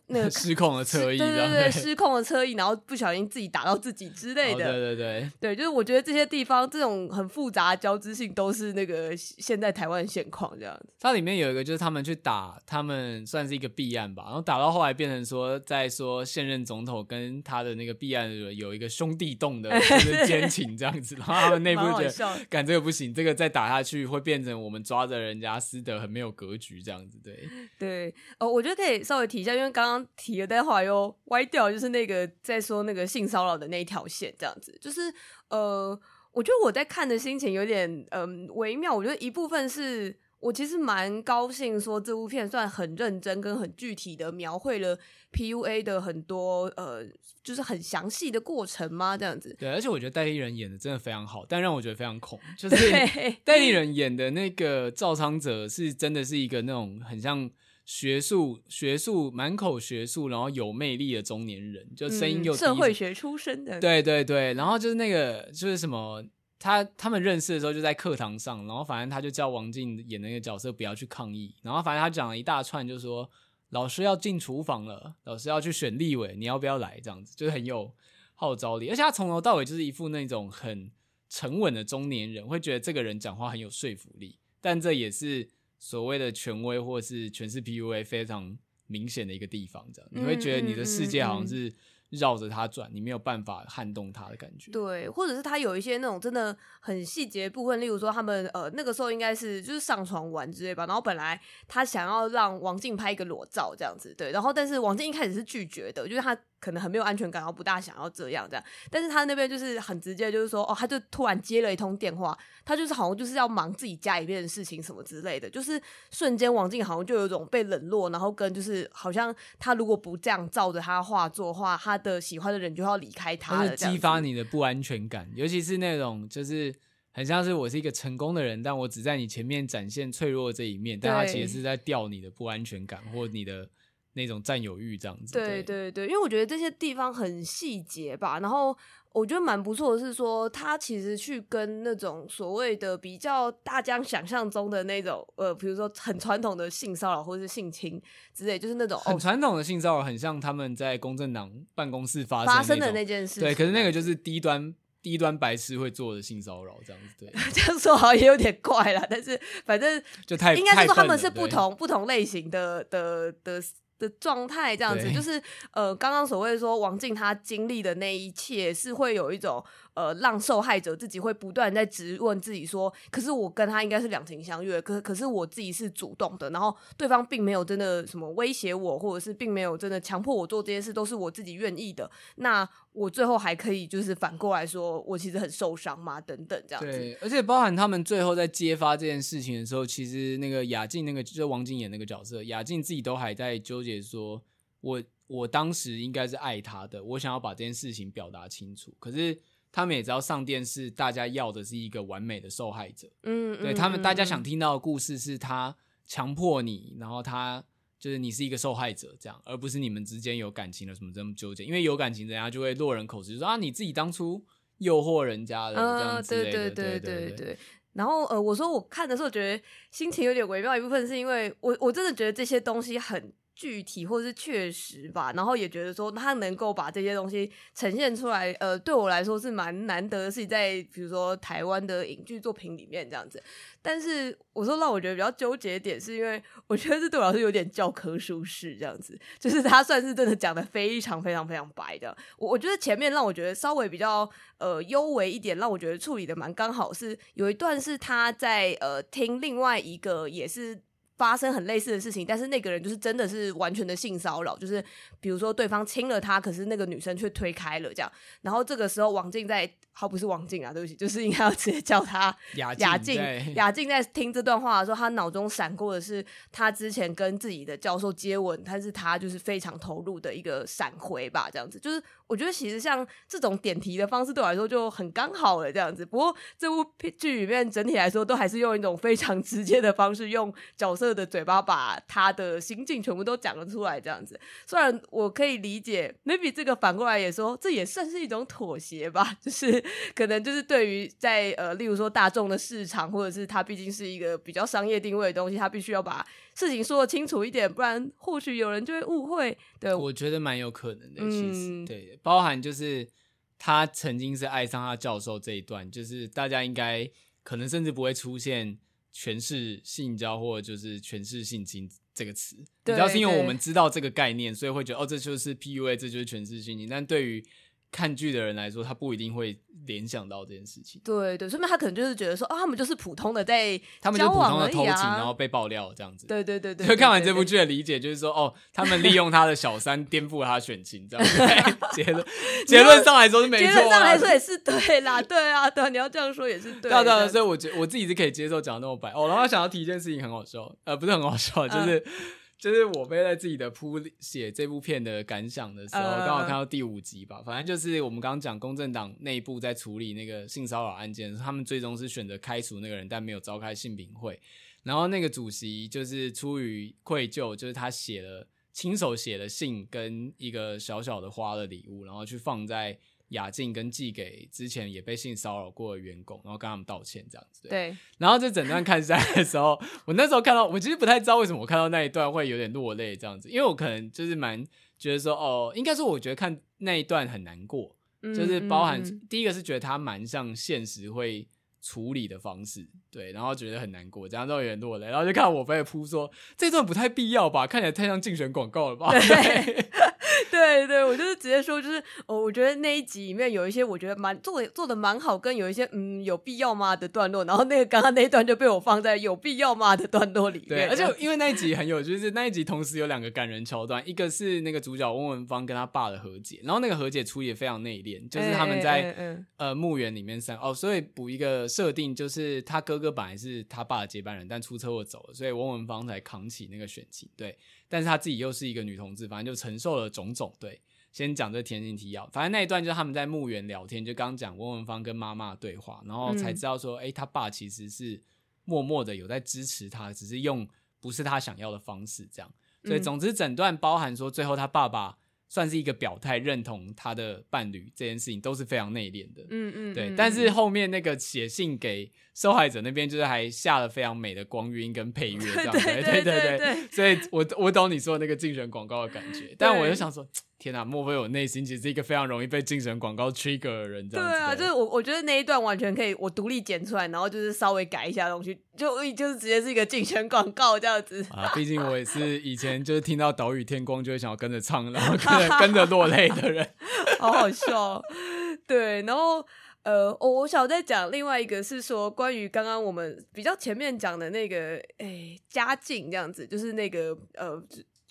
那个 失控的车翼，对对对，失控的车翼，然后不小心自己打到自己之类的。哦、对对对，对，就是我觉得这些地方这种很复杂的交织性，都是那个现在台湾现况这样子。它里面有一个就是他们去打，他们算是一个弊案吧，然后打到后来变成说，在说现任总统跟他的那个弊案有一个兄。弟动的就是奸情这样子，然后他们内部觉得，干这个不行，这个再打下去会变成我们抓着人家私德很没有格局这样子，对对，哦，我觉得可以稍微提一下，因为刚刚刚提了，但后来又歪掉，就是那个在说那个性骚扰的那一条线这样子，就是呃，我觉得我在看的心情有点嗯、呃、微妙，我觉得一部分是。我其实蛮高兴，说这部片算很认真跟很具体的描绘了 PUA 的很多呃，就是很详细的过程吗？这样子。对，而且我觉得代理人演的真的非常好，但让我觉得非常恐，就是 代理人演的那个赵昌泽是真的是一个那种很像学术、学术满口学术，然后有魅力的中年人，就声音又、嗯、社会学出身的。对对对，然后就是那个就是什么。他他们认识的时候就在课堂上，然后反正他就叫王静演那个角色不要去抗议，然后反正他讲了一大串，就是说老师要进厨房了，老师要去选立委，你要不要来？这样子就是很有号召力，而且他从头到尾就是一副那种很沉稳的中年人，会觉得这个人讲话很有说服力，但这也是所谓的权威或是全是 PUA 非常明显的一个地方，这样你会觉得你的世界好像是。绕着他转，你没有办法撼动他的感觉。对，或者是他有一些那种真的很细节的部分，例如说他们呃那个时候应该是就是上床玩之类吧，然后本来他想要让王静拍一个裸照这样子，对，然后但是王静一开始是拒绝的，就是他可能很没有安全感，然后不大想要这样这样。但是他那边就是很直接，就是说哦，他就突然接了一通电话，他就是好像就是要忙自己家里面的事情什么之类的，就是瞬间王静好像就有一种被冷落，然后跟就是好像他如果不这样照着他话做的话，他的喜欢的人就要离开他了，激发你的不安全感，尤其是那种就是。很像是我是一个成功的人，但我只在你前面展现脆弱这一面，但他其实是在吊你的不安全感或你的那种占有欲这样子。对对对，因为我觉得这些地方很细节吧，然后我觉得蛮不错的是说，他其实去跟那种所谓的比较大家想象中的那种呃，比如说很传统的性骚扰或者是性侵之类，就是那种很传统的性骚扰，很像他们在公正党办公室发生发生的那件事。对，可是那个就是低端。低端白痴会做的性骚扰，这样子对，这样说好像也有点怪啦，但是反正就太应该是说他们是不同不同类型的的的的状态，这样子就是呃，刚刚所谓说王静她经历的那一切是会有一种。呃，让受害者自己会不断在质问自己说：“可是我跟他应该是两情相悦，可可是我自己是主动的，然后对方并没有真的什么威胁我，或者是并没有真的强迫我做这件事，都是我自己愿意的。那我最后还可以就是反过来说，我其实很受伤嘛，等等这样子。对，而且包含他们最后在揭发这件事情的时候，其实那个雅静那个就是王静演那个角色，雅静自己都还在纠结说，我我当时应该是爱他的，我想要把这件事情表达清楚，可是。他们也知道上电视，大家要的是一个完美的受害者。嗯，对他们，大家想听到的故事是他强迫你，然后他就是你是一个受害者这样，而不是你们之间有感情的什么这么纠结。因为有感情，人家就会落人口实，就说啊，你自己当初诱惑人家的这样之类的。对对对对对。然后呃，我说我看的时候觉得心情有点微妙，一部分是因为我我真的觉得这些东西很。具体或是确实吧，然后也觉得说他能够把这些东西呈现出来，呃，对我来说是蛮难得的事情，在比如说台湾的影剧作品里面这样子。但是我说让我觉得比较纠结的点，是因为我觉得这对我来说有点教科书式这样子，就是他算是真的讲的非常非常非常白的。我我觉得前面让我觉得稍微比较呃优微一点，让我觉得处理的蛮刚好，是有一段是他在呃听另外一个也是。发生很类似的事情，但是那个人就是真的是完全的性骚扰，就是比如说对方亲了他，可是那个女生却推开了这样，然后这个时候王静在，好不是王静啊，对不起，就是应该要直接叫他 雅静。雅静在听这段话的时候，他脑中闪过的是他之前跟自己的教授接吻，但是他就是非常投入的一个闪回吧，这样子，就是我觉得其实像这种点题的方式对我来说就很刚好了这样子。不过这部剧里面整体来说都还是用一种非常直接的方式，用角色。的嘴巴把他的心境全部都讲了出来，这样子。虽然我可以理解，maybe 这个反过来也说，这也算是一种妥协吧。就是可能就是对于在呃，例如说大众的市场，或者是它毕竟是一个比较商业定位的东西，他必须要把事情说的清楚一点，不然或许有人就会误会。对，我觉得蛮有可能的。其实，嗯、对，包含就是他曾经是爱上他教授这一段，就是大家应该可能甚至不会出现。诠释性交或者就是诠释性侵这个词，主要是因为我们知道这个概念，所以会觉得哦，这就是 PUA，这就是诠释性侵。但对于看剧的人来说，他不一定会联想到这件事情。对对，说明他可能就是觉得说，哦，他们就是普通的在、啊、他们就普通的偷情，然后被爆料这样子。对对对对。就 看完这部剧的理解就是说，哦，他们利用他的小三颠覆他选情，这样子。结论结论上来说是没错，结论上来说也是对啦，对啊，对，你要这样说也是对。对对，所以我觉我自己是可以接受讲的那么白。哦，然后想要提一件事情很好笑，呃，不是很好笑，就是。嗯就是我背在自己的铺写这部片的感想的时候，刚、uh, 好看到第五集吧。反正就是我们刚刚讲公正党内部在处理那个性骚扰案件，他们最终是选择开除那个人，但没有召开性评会。然后那个主席就是出于愧疚，就是他写了亲手写的信跟一个小小的花的礼物，然后去放在。雅静跟寄给之前也被性骚扰过的员工，然后跟他们道歉这样子。对，对，然后这整段看下来的时候，我那时候看到，我其实不太知道为什么我看到那一段会有点落泪这样子，因为我可能就是蛮觉得说，哦，应该说我觉得看那一段很难过，嗯、就是包含、嗯、第一个是觉得他蛮像现实会处理的方式，对，然后觉得很难过，这样都有点落泪，然后就看我被扑说这段不太必要吧，看起来太像竞选广告了吧。对。对对对，我就是直接说，就是哦，我觉得那一集里面有一些我觉得蛮做的做的蛮好，跟有一些嗯有必要吗的段落，然后那个刚刚那一段就被我放在有必要吗的段落里面。对，而且因为那一集很有，就是那一集同时有两个感人桥段，一个是那个主角翁文芳跟他爸的和解，然后那个和解处理也非常内敛，就是他们在、欸欸欸、呃墓园里面散哦，所以补一个设定，就是他哥哥本来是他爸的接班人，但出车祸走了，所以翁文芳才扛起那个选情，对。但是他自己又是一个女同志，反正就承受了种种。对，先讲这前情提要。反正那一段就是他们在墓园聊天，就刚讲温文芳跟妈妈对话，然后才知道说，哎、嗯欸，他爸其实是默默的有在支持他，只是用不是他想要的方式这样。所以总之整段包含说，最后他爸爸。算是一个表态，认同他的伴侣这件事情都是非常内敛的，嗯嗯，对。但是后面那个写信给受害者那边，就是还下了非常美的光晕跟配乐，这样子，对对对对。所以我我懂你说那个竞选广告的感觉，但我就想说，天哪，莫非我内心其实是一个非常容易被竞选广告 trigger 的人？这样子。对啊，就是我我觉得那一段完全可以我独立剪出来，然后就是稍微改一下东西，就就是直接是一个竞选广告这样子。啊，毕竟我也是以前就是听到岛屿天光就会想要跟着唱，然后跟着 跟着落泪的人，好好笑。对，然后呃，我我想再讲另外一个是说关于刚刚我们比较前面讲的那个，哎，家境这样子，就是那个呃。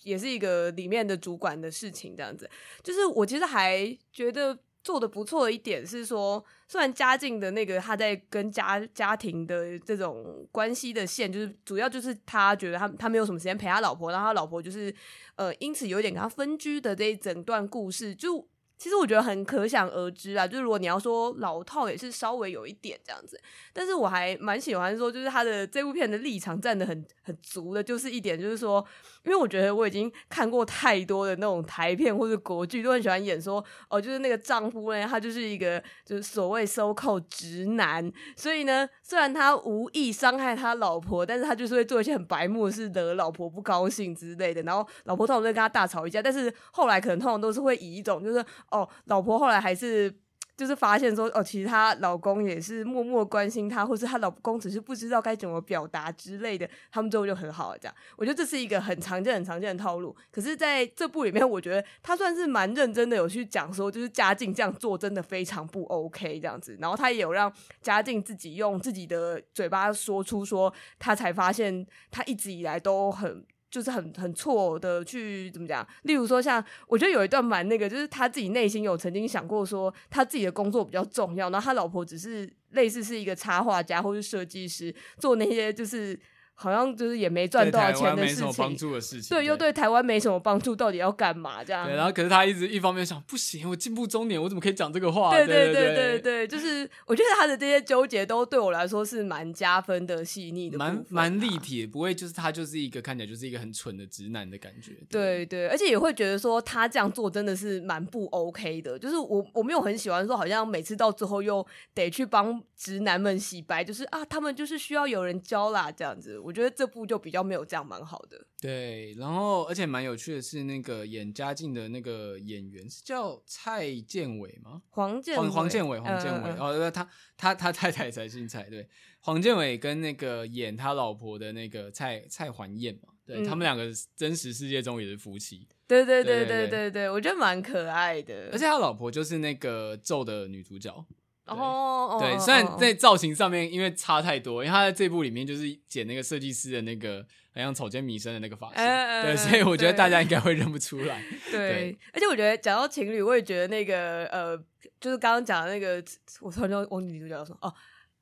也是一个里面的主管的事情，这样子，就是我其实还觉得做得不错一点是说，虽然家境的那个他在跟家家庭的这种关系的线，就是主要就是他觉得他他没有什么时间陪他老婆，然后他老婆就是呃因此有点跟他分居的这一整段故事就。其实我觉得很可想而知啊，就是如果你要说老套，也是稍微有一点这样子，但是我还蛮喜欢说，就是他的这部片的立场站得很很足的，就是一点就是说，因为我觉得我已经看过太多的那种台片或者国剧，都很喜欢演说哦，就是那个丈夫呢，他就是一个就是所谓 so-called 直男，所以呢，虽然他无意伤害他老婆，但是他就是会做一些很白目的事，惹老婆不高兴之类的，然后老婆通常会跟他大吵一架，但是后来可能通常都是会以一种就是。哦，老婆后来还是就是发现说，哦，其实她老公也是默默关心她，或是她老公只是不知道该怎么表达之类的，他们最后就很好了。这样，我觉得这是一个很常见、很常见的套路。可是在这部里面，我觉得他算是蛮认真的，有去讲说，就是家境这样做真的非常不 OK 这样子。然后他也有让家境自己用自己的嘴巴说出说，他才发现他一直以来都很。就是很很错的去怎么讲？例如说，像我觉得有一段蛮那个，就是他自己内心有曾经想过说，他自己的工作比较重要，然后他老婆只是类似是一个插画家或是设计师，做那些就是。好像就是也没赚多少钱的事情，的事情，对，又对台湾没什么帮助，到底要干嘛这样？对，然后可是他一直一方面想，不行，我进步中年，我怎么可以讲这个话？对对对对对，就是我觉得他的这些纠结都对我来说是蛮加分的、细腻的，蛮蛮立体，不会就是他就是一个看起来就是一个很蠢的直男的感觉。对，对对，而且也会觉得说他这样做真的是蛮不 OK 的，就是我我没有很喜欢说，好像每次到最后又得去帮直男们洗白，就是啊，他们就是需要有人教啦这样子。我觉得这部就比。比较没有这样蛮好的，对，然后而且蛮有趣的是，那个演嘉靖的那个演员是叫蔡建伟吗？黄建黄黄建伟，黄建伟哦，他他他太太才姓蔡，对，黄建伟跟那个演他老婆的那个蔡蔡环燕嘛，对、嗯、他们两个真实世界中也是夫妻，对对对，对对对，我觉得蛮可爱的，而且他老婆就是那个咒的女主角。哦，对，虽然在造型上面因为差太多，因为他在这部里面就是剪那个设计师的那个好像草间弥生的那个发型，呃、对，所以我觉得大家应该会认不出来。对，而且我觉得讲到情侣，我也觉得那个呃，就是刚刚讲的那个，我突然忘记女主角叫什么哦。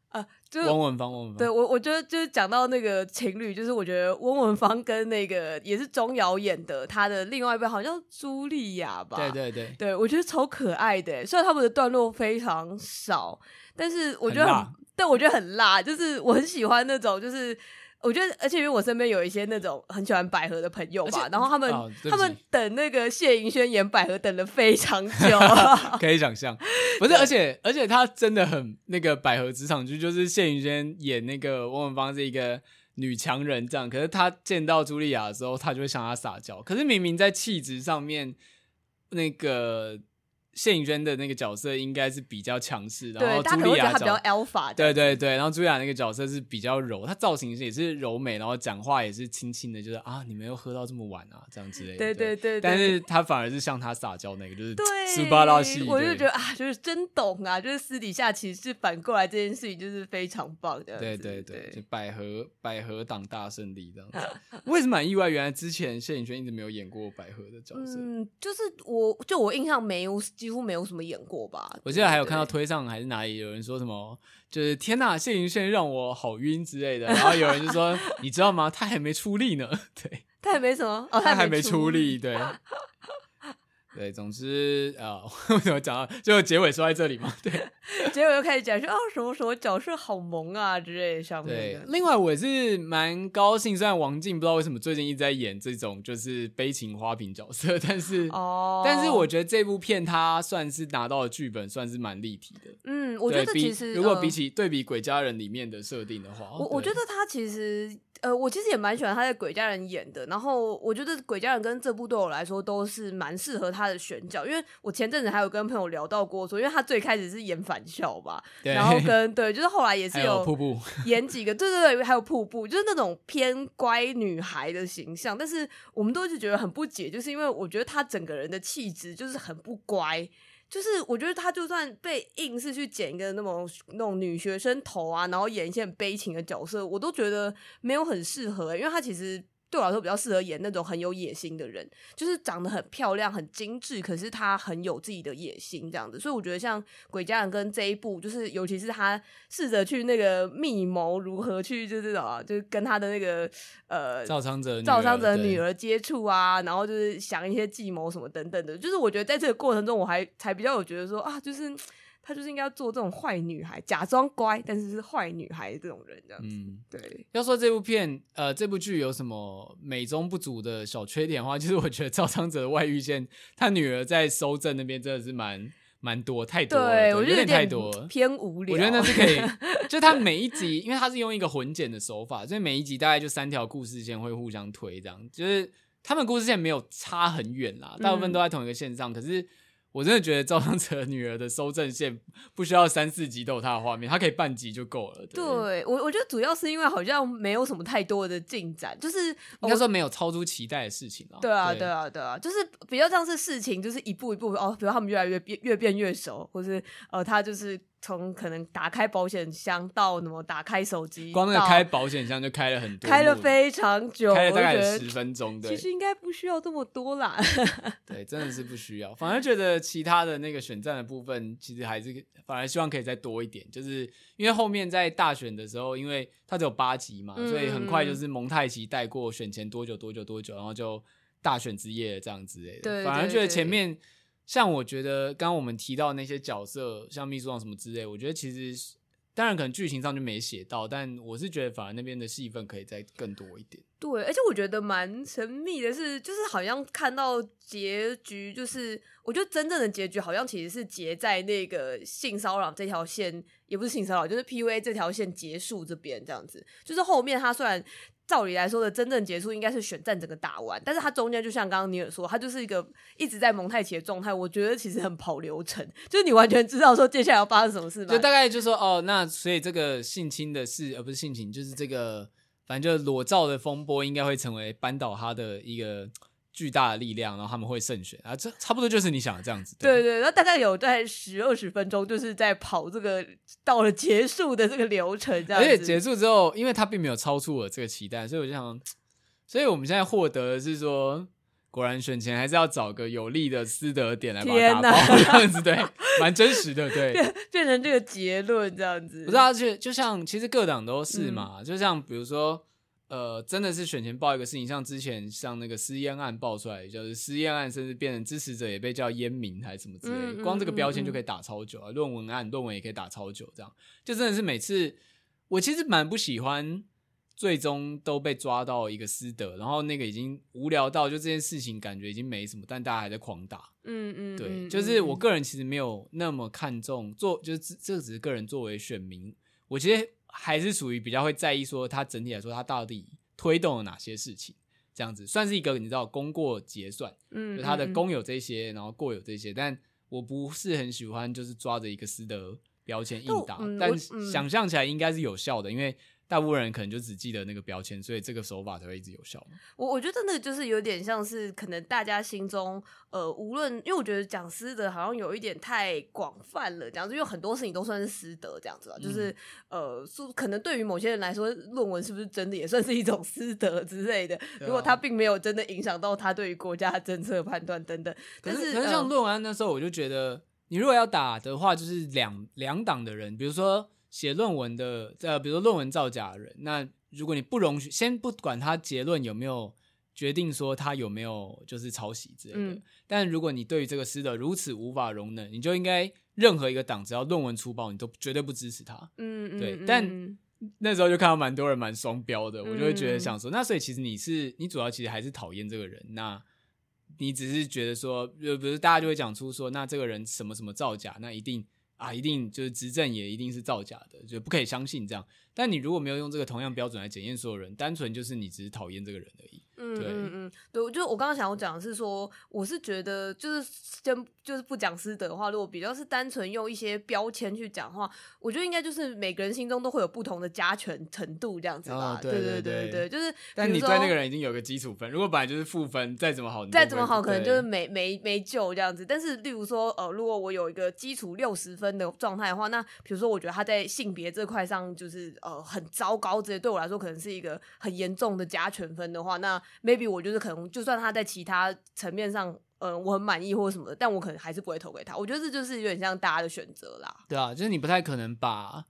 啊，就是翁文芳，翁文芳，对我，我觉得就是讲到那个情侣，就是我觉得翁文芳跟那个也是钟瑶演的，他的另外一半好像茱莉亚吧，对对对，对我觉得超可爱的，虽然他们的段落非常少，但是我觉得很，很但我觉得很辣，就是我很喜欢那种就是。我觉得，而且因为我身边有一些那种很喜欢百合的朋友吧，然后他们、哦、他们等那个谢盈萱演百合等了非常 久，可以想象。不是，而且而且他真的很那个百合职场剧，就是谢盈萱演那个翁文芳是一个女强人这样，可是他见到茱莉亚的时候，他就会向她撒娇。可是明明在气质上面，那个谢颖萱的那个角色应该是比较强势，对然后茱莉亚他比较 alpha，对对对，然后茱莉亚那个角色是比较柔，她造型也是柔美，然后讲话也是轻轻的，就是啊，你们又喝到这么晚啊，这样之类的。对对对，对，但是她反而是向他撒娇那个，就是对斯巴拉西，我就觉得啊，就是真懂啊，就是私底下其实是反过来这件事情就是非常棒的。对对对，就百合百合党大胜利这样子。我也是蛮意外，原来之前谢颖萱一直没有演过百合的角色。嗯，就是我就我印象没有，几乎没有什么演过吧。我记得还有看到推上还是哪里有人说什么，就是天呐，谢云轩让我好晕之类的。然后有人就说，你知道吗？他还没出力呢。对，他还没什么，哦，他还没出力。对。对，总之啊，为什么讲到最后结尾说在这里嘛？对，结尾又开始讲说啊，什么什么角色好萌啊之类的上面的。对，另外我也是蛮高兴，虽然王静不知道为什么最近一直在演这种就是悲情花瓶角色，但是哦，但是我觉得这部片它算是拿到的剧本算是蛮立体的。嗯，我觉得其实如果比起、呃、对比《鬼家人》里面的设定的话，我我觉得他其实。呃，我其实也蛮喜欢他在《鬼家人》演的，然后我觉得《鬼家人》跟这部对我来说都是蛮适合他的选角，因为我前阵子还有跟朋友聊到过说，因为他最开始是演返校吧，然后 跟对，就是后来也是有瀑布 演几个，对对对，还有瀑布，就是那种偏乖女孩的形象，但是我们都一直觉得很不解，就是因为我觉得他整个人的气质就是很不乖。就是我觉得他就算被硬是去剪一个那种那种女学生头啊，然后演一些很悲情的角色，我都觉得没有很适合，因为他其实。对我来说比较适合演那种很有野心的人，就是长得很漂亮、很精致，可是他很有自己的野心这样子。所以我觉得像《鬼家人》跟这一部，就是尤其是他试着去那个密谋如何去就是啊，就是跟他的那个呃赵昌泽赵昌泽女儿接触啊，然后就是想一些计谋什么等等的。就是我觉得在这个过程中，我还才比较有觉得说啊，就是。他就是应该要做这种坏女孩，假装乖，但是是坏女孩这种人这样子。嗯，对。要说这部片，呃，这部剧有什么美中不足的小缺点的话，就是我觉得 赵昌泽的外遇线，他女儿在收证那边真的是蛮蛮多，太多了，对，我觉得有点太多了，偏无聊。我觉得那是可以，就他每一集，因为他是用一个混剪的手法，所以每一集大概就三条故事线会互相推，这样就是他们故事线没有差很远啦，大部分都在同一个线上，嗯、可是。我真的觉得赵尚泽女儿的收证线不需要三四集都有她的画面，她可以半集就够了。对，对我我觉得主要是因为好像没有什么太多的进展，就是应该说没有超出期待的事情了。对啊，对啊，对啊，就是比较像是事情，就是一步一步哦，比如他们越来越变越变越熟，或是呃，他就是。从可能打开保险箱到什么打开手机，光那个开保险箱就开了很多，开了非常久，开了大概十分钟。对，其实应该不需要这么多啦。对，真的是不需要。反而觉得其他的那个选战的部分，其实还是反而希望可以再多一点。就是因为后面在大选的时候，因为它只有八集嘛，嗯、所以很快就是蒙太奇带过选前多久多久多久，然后就大选之夜这样之类的。对，反而觉得前面。像我觉得刚刚我们提到那些角色，像秘书长什么之类，我觉得其实当然可能剧情上就没写到，但我是觉得反而那边的戏份可以再更多一点。对，而且我觉得蛮神秘的是，就是好像看到结局，就是我觉得真正的结局好像其实是结在那个性骚扰这条线，也不是性骚扰，就是 PUA 这条线结束这边这样子。就是后面他虽然。照理来说的真正结束应该是选战整个打完，但是他中间就像刚刚尼尔说，他就是一个一直在蒙太奇的状态。我觉得其实很跑流程，就是你完全知道说接下来要发生什么事？就大概就说哦，那所以这个性侵的事，而不是性侵，就是这个反正就裸照的风波，应该会成为扳倒他的一个。巨大的力量，然后他们会胜选啊！这差不多就是你想的这样子。对对，对，那大概有在十二十分钟，就是在跑这个到了结束的这个流程，这样子。而且结束之后，因为他并没有超出我这个期待，所以我就想，所以我们现在获得的是说，果然选前还是要找个有利的私德点来把它打爆，这样子对，蛮真实的，对，变变成这个结论这样子。不是啊，就就像其实各党都是嘛，嗯、就像比如说。呃，真的是选前爆一个事情，像之前像那个私烟案爆出来，就是私烟案，甚至变成支持者也被叫烟民还是什么之类的，嗯嗯嗯嗯，光这个标签就可以打超久啊。论文案，论文也可以打超久，这样就真的是每次我其实蛮不喜欢，最终都被抓到一个私德，然后那个已经无聊到就这件事情感觉已经没什么，但大家还在狂打。嗯嗯，对，就是我个人其实没有那么看重做，就是这这只是个人作为选民，我其实。还是属于比较会在意说，它整体来说它到底推动了哪些事情，这样子算是一个你知道功过结算，嗯，就它的功有这些，然后过有这些，但我不是很喜欢就是抓着一个师德标签硬打，嗯、但想象起来应该是有效的，因为。大部分人可能就只记得那个标签，所以这个手法才会一直有效。我我觉得那个就是有点像是可能大家心中呃，无论因为我觉得讲师德好像有一点太广泛了，这样子，因为很多事情都算是师德这样子啊，就是呃，说可能对于某些人来说，论文是不是真的也算是一种师德之类的。如果他并没有真的影响到他对于国家政策判断等等，可是但是可是像论文那时候，我就觉得你如果要打的话，就是两两党的人，比如说。写论文的，呃，比如说论文造假的人，那如果你不容许，先不管他结论有没有决定说他有没有就是抄袭之类的，嗯、但如果你对于这个师德如此无法容忍，你就应该任何一个党只要论文粗暴，你都绝对不支持他。嗯，对。嗯、但那时候就看到蛮多人蛮双标的，嗯、我就会觉得想说，那所以其实你是你主要其实还是讨厌这个人，那你只是觉得说，比如大家就会讲出说，那这个人什么什么造假，那一定。啊，一定就是执政也一定是造假的，就不可以相信这样。但你如果没有用这个同样标准来检验所有人，单纯就是你只是讨厌这个人而已。嗯对嗯嗯，对，就我刚刚想要讲的是说，我是觉得就是先就是不讲师德的话，如果比较是单纯用一些标签去讲话，我觉得应该就是每个人心中都会有不同的加权程度这样子吧。对对对对，就是。但你对那个人已经有个基础分，如果本来就是负分，再怎么好，再怎么好，可能就是没没没救这样子。但是，例如说，呃，如果我有一个基础六十分的状态的话，那比如说，我觉得他在性别这块上就是呃很糟糕，这些对我来说可能是一个很严重的加权分的话，那 maybe 我就是可。能就算他在其他层面上，嗯、我很满意或什么的，但我可能还是不会投给他。我觉得这就是有点像大家的选择啦。对啊，就是你不太可能把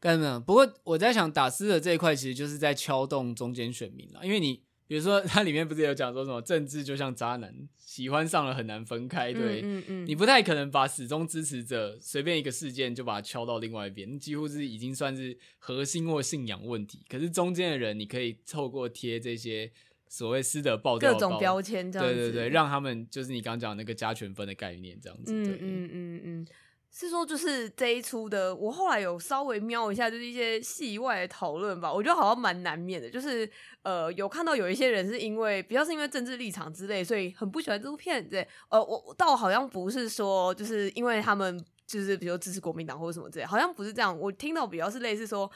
干什么。不过我在想，打私的这一块其实就是在敲动中间选民了，因为你比如说它里面不是有讲说什么政治就像渣男，喜欢上了很难分开。对，嗯嗯，嗯，你不太可能把始终支持者随便一个事件就把它敲到另外一边，几乎是已经算是核心或信仰问题。可是中间的人，你可以透过贴这些。所谓师德爆掉，各种标签，这样子，对对对，让他们就是你刚刚讲那个加权分的概念，这样子。嗯嗯嗯嗯，是说就是这一出的，我后来有稍微瞄一下，就是一些戏外的讨论吧，我觉得好像蛮难免的，就是呃，有看到有一些人是因为比较是因为政治立场之类，所以很不喜欢这部片。对，呃，我倒好像不是说就是因为他们就是比如支持国民党或者什么之类，好像不是这样。我听到比较是类似说。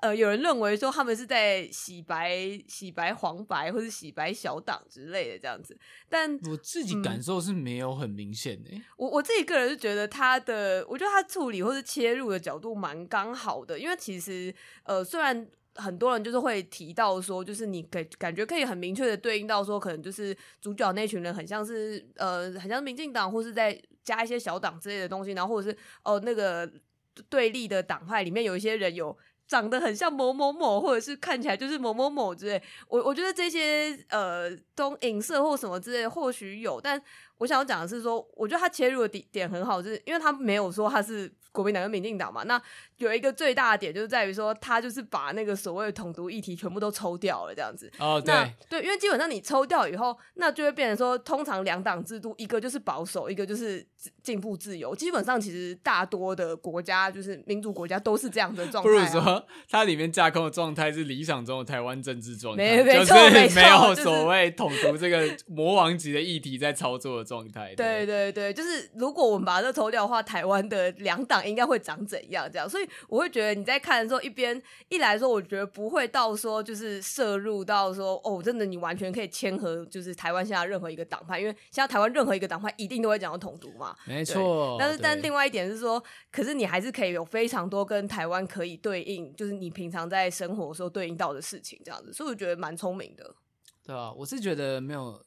呃，有人认为说他们是在洗白、洗白黄白，或是洗白小党之类的这样子，但我自己感受是没有很明显的、欸。我我自己个人是觉得他的，我觉得他处理或是切入的角度蛮刚好的，因为其实呃，虽然很多人就是会提到说，就是你给感觉可以很明确的对应到说，可能就是主角那群人很像是呃，很像民进党，或是在加一些小党之类的东西，然后或者是哦、呃、那个对立的党派里面有一些人有。长得很像某某某，或者是看起来就是某某某之类，我我觉得这些呃，都影射或什么之类，或许有，但我想要讲的是说，我觉得他切入的点点很好，就是因为他没有说他是。国民党跟民进党嘛，那有一个最大的点就是在于说，他就是把那个所谓的统独议题全部都抽掉了，这样子。哦，对，对，因为基本上你抽掉以后，那就会变成说，通常两党制度，一个就是保守，一个就是进步自由。基本上其实大多的国家，就是民主国家都是这样的状态啊。不如说，它里面架空的状态是理想中的台湾政治状态，没没错，就是没有所谓统独这个魔王级的议题在操作的状态。对对对，就是如果我们把这抽掉的话，台湾的两党。应该会长怎样？这样，所以我会觉得你在看的时候，一边一来说，我觉得不会到说就是摄入到说哦，真的你完全可以谦和，就是台湾现在任何一个党派，因为现在台湾任何一个党派一定都会讲到统独嘛，没错。但是，但另外一点是说，可是你还是可以有非常多跟台湾可以对应，就是你平常在生活的时候对应到的事情，这样子，所以我觉得蛮聪明的。对啊，我是觉得没有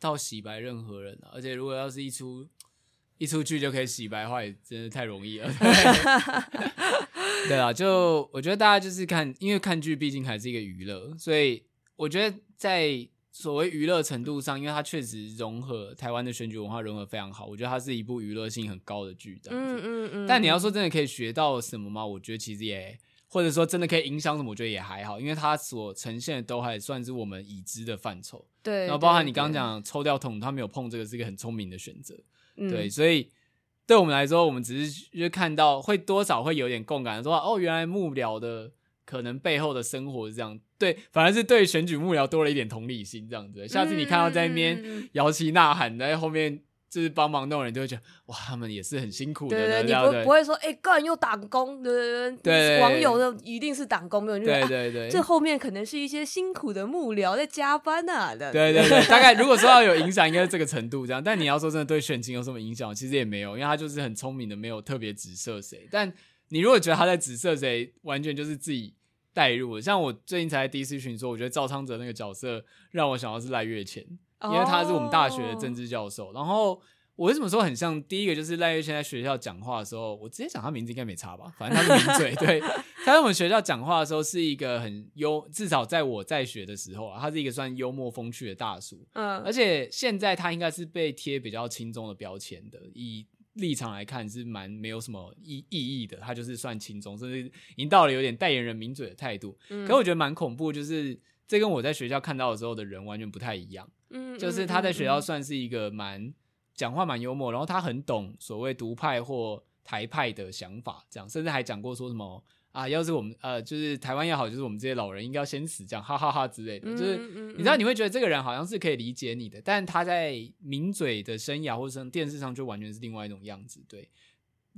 到洗白任何人啊，而且如果要是一出。一出剧就可以洗白的话，也真的太容易了。对啊，就我觉得大家就是看，因为看剧毕竟还是一个娱乐，所以我觉得在所谓娱乐程度上，因为它确实融合台湾的选举文化融合非常好，我觉得它是一部娱乐性很高的剧。嗯嗯嗯。但你要说真的可以学到什么吗？我觉得其实也，或者说真的可以影响什么，我觉得也还好，因为它所呈现的都还算是我们已知的范畴。对。然后包含你刚刚讲抽掉桶，他没有碰这个，是一个很聪明的选择。对，所以对我们来说，我们只是就看到会多少会有点共感，说哦，原来幕僚的可能背后的生活是这样。对，反而是对选举幕僚多了一点同理心，这样子。下次你看到在那边摇旗呐喊，在后面就是帮忙弄人，就会觉得哇，他们也是很辛苦的。对对，对你不不会说哎，个人又打工，对对对，网友的一定是打工，没有对对对，这后面可能是一些辛苦的幕僚在加班啊的。对对对，大概如果说要有影响，应该是这个程度这样。但你要说真的对选情有什么影响，其实也没有，因为他就是很聪明的，没有特别指涉谁。但你如果觉得他在指涉谁，完全就是自己代入。像我最近才在第一次群说，我觉得赵昌泽那个角色让我想到是赖岳谦。因为他是我们大学的政治教授，oh. 然后我为什么说很像？第一个就是赖月轩在学校讲话的时候，我直接讲他名字应该没差吧？反正他是名嘴，对。他在我们学校讲话的时候是一个很幽，至少在我在学的时候啊，他是一个算幽默风趣的大叔。嗯，而且现在他应该是被贴比较轻中的标签的，以立场来看是蛮没有什么意意义的。他就是算轻中，甚至已经到了有点代言人名嘴的态度。嗯，可我觉得蛮恐怖，就是这跟我在学校看到的时候的人完全不太一样。嗯，就是他在学校算是一个蛮讲话蛮幽默，然后他很懂所谓独派或台派的想法，这样甚至还讲过说什么啊，要是我们呃，就是台湾也好，就是我们这些老人应该要先死，这样哈哈哈之类的。就是你知道你会觉得这个人好像是可以理解你的，但他在名嘴的生涯或者是电视上就完全是另外一种样子，对。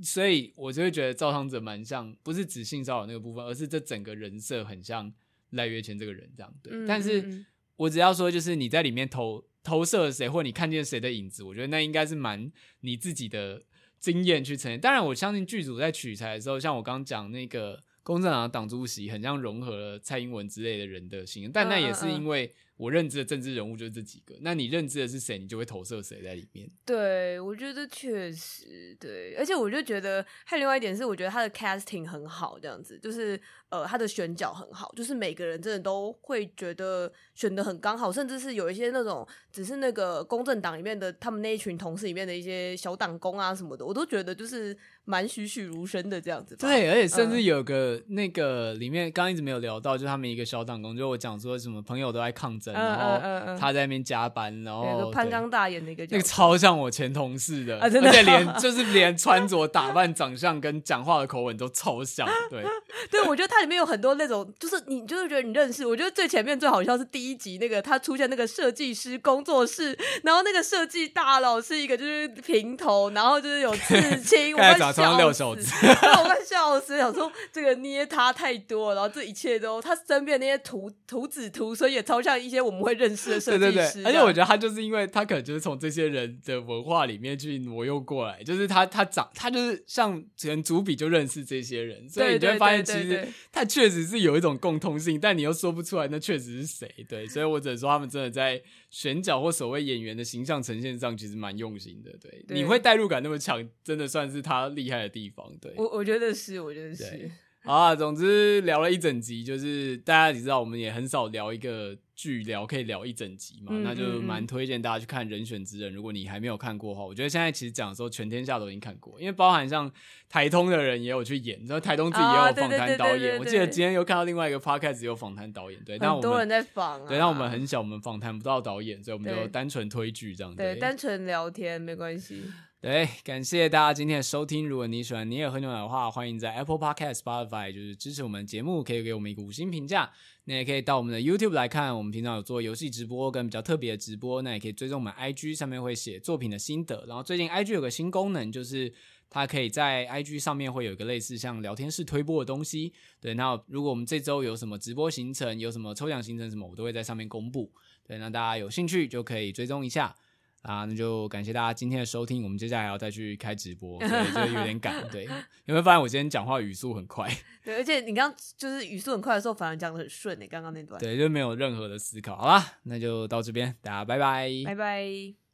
所以我就会觉得赵昌泽蛮像，不是指性骚扰那个部分，而是这整个人设很像赖月谦这个人这样，对。但是。我只要说，就是你在里面投投射了谁，或你看见谁的影子，我觉得那应该是蛮你自己的经验去呈现。当然，我相信剧组在取材的时候，像我刚刚讲那个公正党的党主席，很像融合了蔡英文之类的人的形象，但那也是因为。我认知的政治人物就是这几个，那你认知的是谁，你就会投射谁在里面。对，我觉得确实对，而且我就觉得还有另外一点是，我觉得他的 casting 很好，这样子就是呃，他的选角很好，就是每个人真的都会觉得选的很刚好，甚至是有一些那种只是那个公正党里面的他们那一群同事里面的一些小党工啊什么的，我都觉得就是。蛮栩栩如生的这样子，对，而且甚至有个、嗯、那个里面刚刚一直没有聊到，就是他们一个小党工，就我讲说什么朋友都爱抗争，然后他在那边加班，然后潘刚大演的一个，那个超像我前同事的，而且连 就是连穿着打扮、长相跟讲话的口吻都超像，对，对，我觉得它里面有很多那种，就是你就是觉得你认识，我觉得最前面最好笑是第一集那个他出现那个设计师工作室，然后那个设计大佬是一个就是平头，然后就是有刺青，我装六小子，我快笑死！想说这个捏他太多，然后这一切都他身边那些图图纸图，所以也超像一些我们会认识的设计师。对对对，而且我觉得他就是因为他可能就是从这些人的文化里面去挪用过来，就是他他长他就是像前主笔就认识这些人，所以你就会发现其实他确实是有一种共通性，但你又说不出来那确实是谁。对，所以我只能说他们真的在选角或所谓演员的形象呈现上其实蛮用心的。对，对你会代入感那么强，真的算是他厉害的地方。对，我我觉得是，我觉得是。好啊，总之聊了一整集，就是大家也知道，我们也很少聊一个剧聊可以聊一整集嘛，嗯、那就蛮推荐大家去看《人选之人》。如果你还没有看过的话，我觉得现在其实讲的时候，全天下都已经看过，因为包含像台通的人也有去演，然后台东自己也有访谈导演。我记得今天又看到另外一个 podcast 有访谈导演，对，但我们很多人在访、啊，对，但我们很小，我们访谈不到导演，所以我们就单纯推剧这样对，单纯聊天没关系。对，感谢大家今天的收听。如果你喜欢你也喝牛奶的话，欢迎在 Apple Podcast、Spotify 就是支持我们节目，可以给我们一个五星评价。那也可以到我们的 YouTube 来看，我们平常有做游戏直播跟比较特别的直播。那也可以追踪我们 IG 上面会写作品的心得。然后最近 IG 有个新功能，就是它可以在 IG 上面会有一个类似像聊天室推播的东西。对，那如果我们这周有什么直播行程，有什么抽奖行程什么，我都会在上面公布。对，那大家有兴趣就可以追踪一下。啊，那就感谢大家今天的收听。我们接下来还要再去开直播，所以就有点赶。对，有没有发现我今天讲话语速很快？对，而且你刚刚就是语速很快的时候，反而讲的很顺诶。刚刚那段，对，就没有任何的思考。好啦，那就到这边，大家拜拜，拜拜。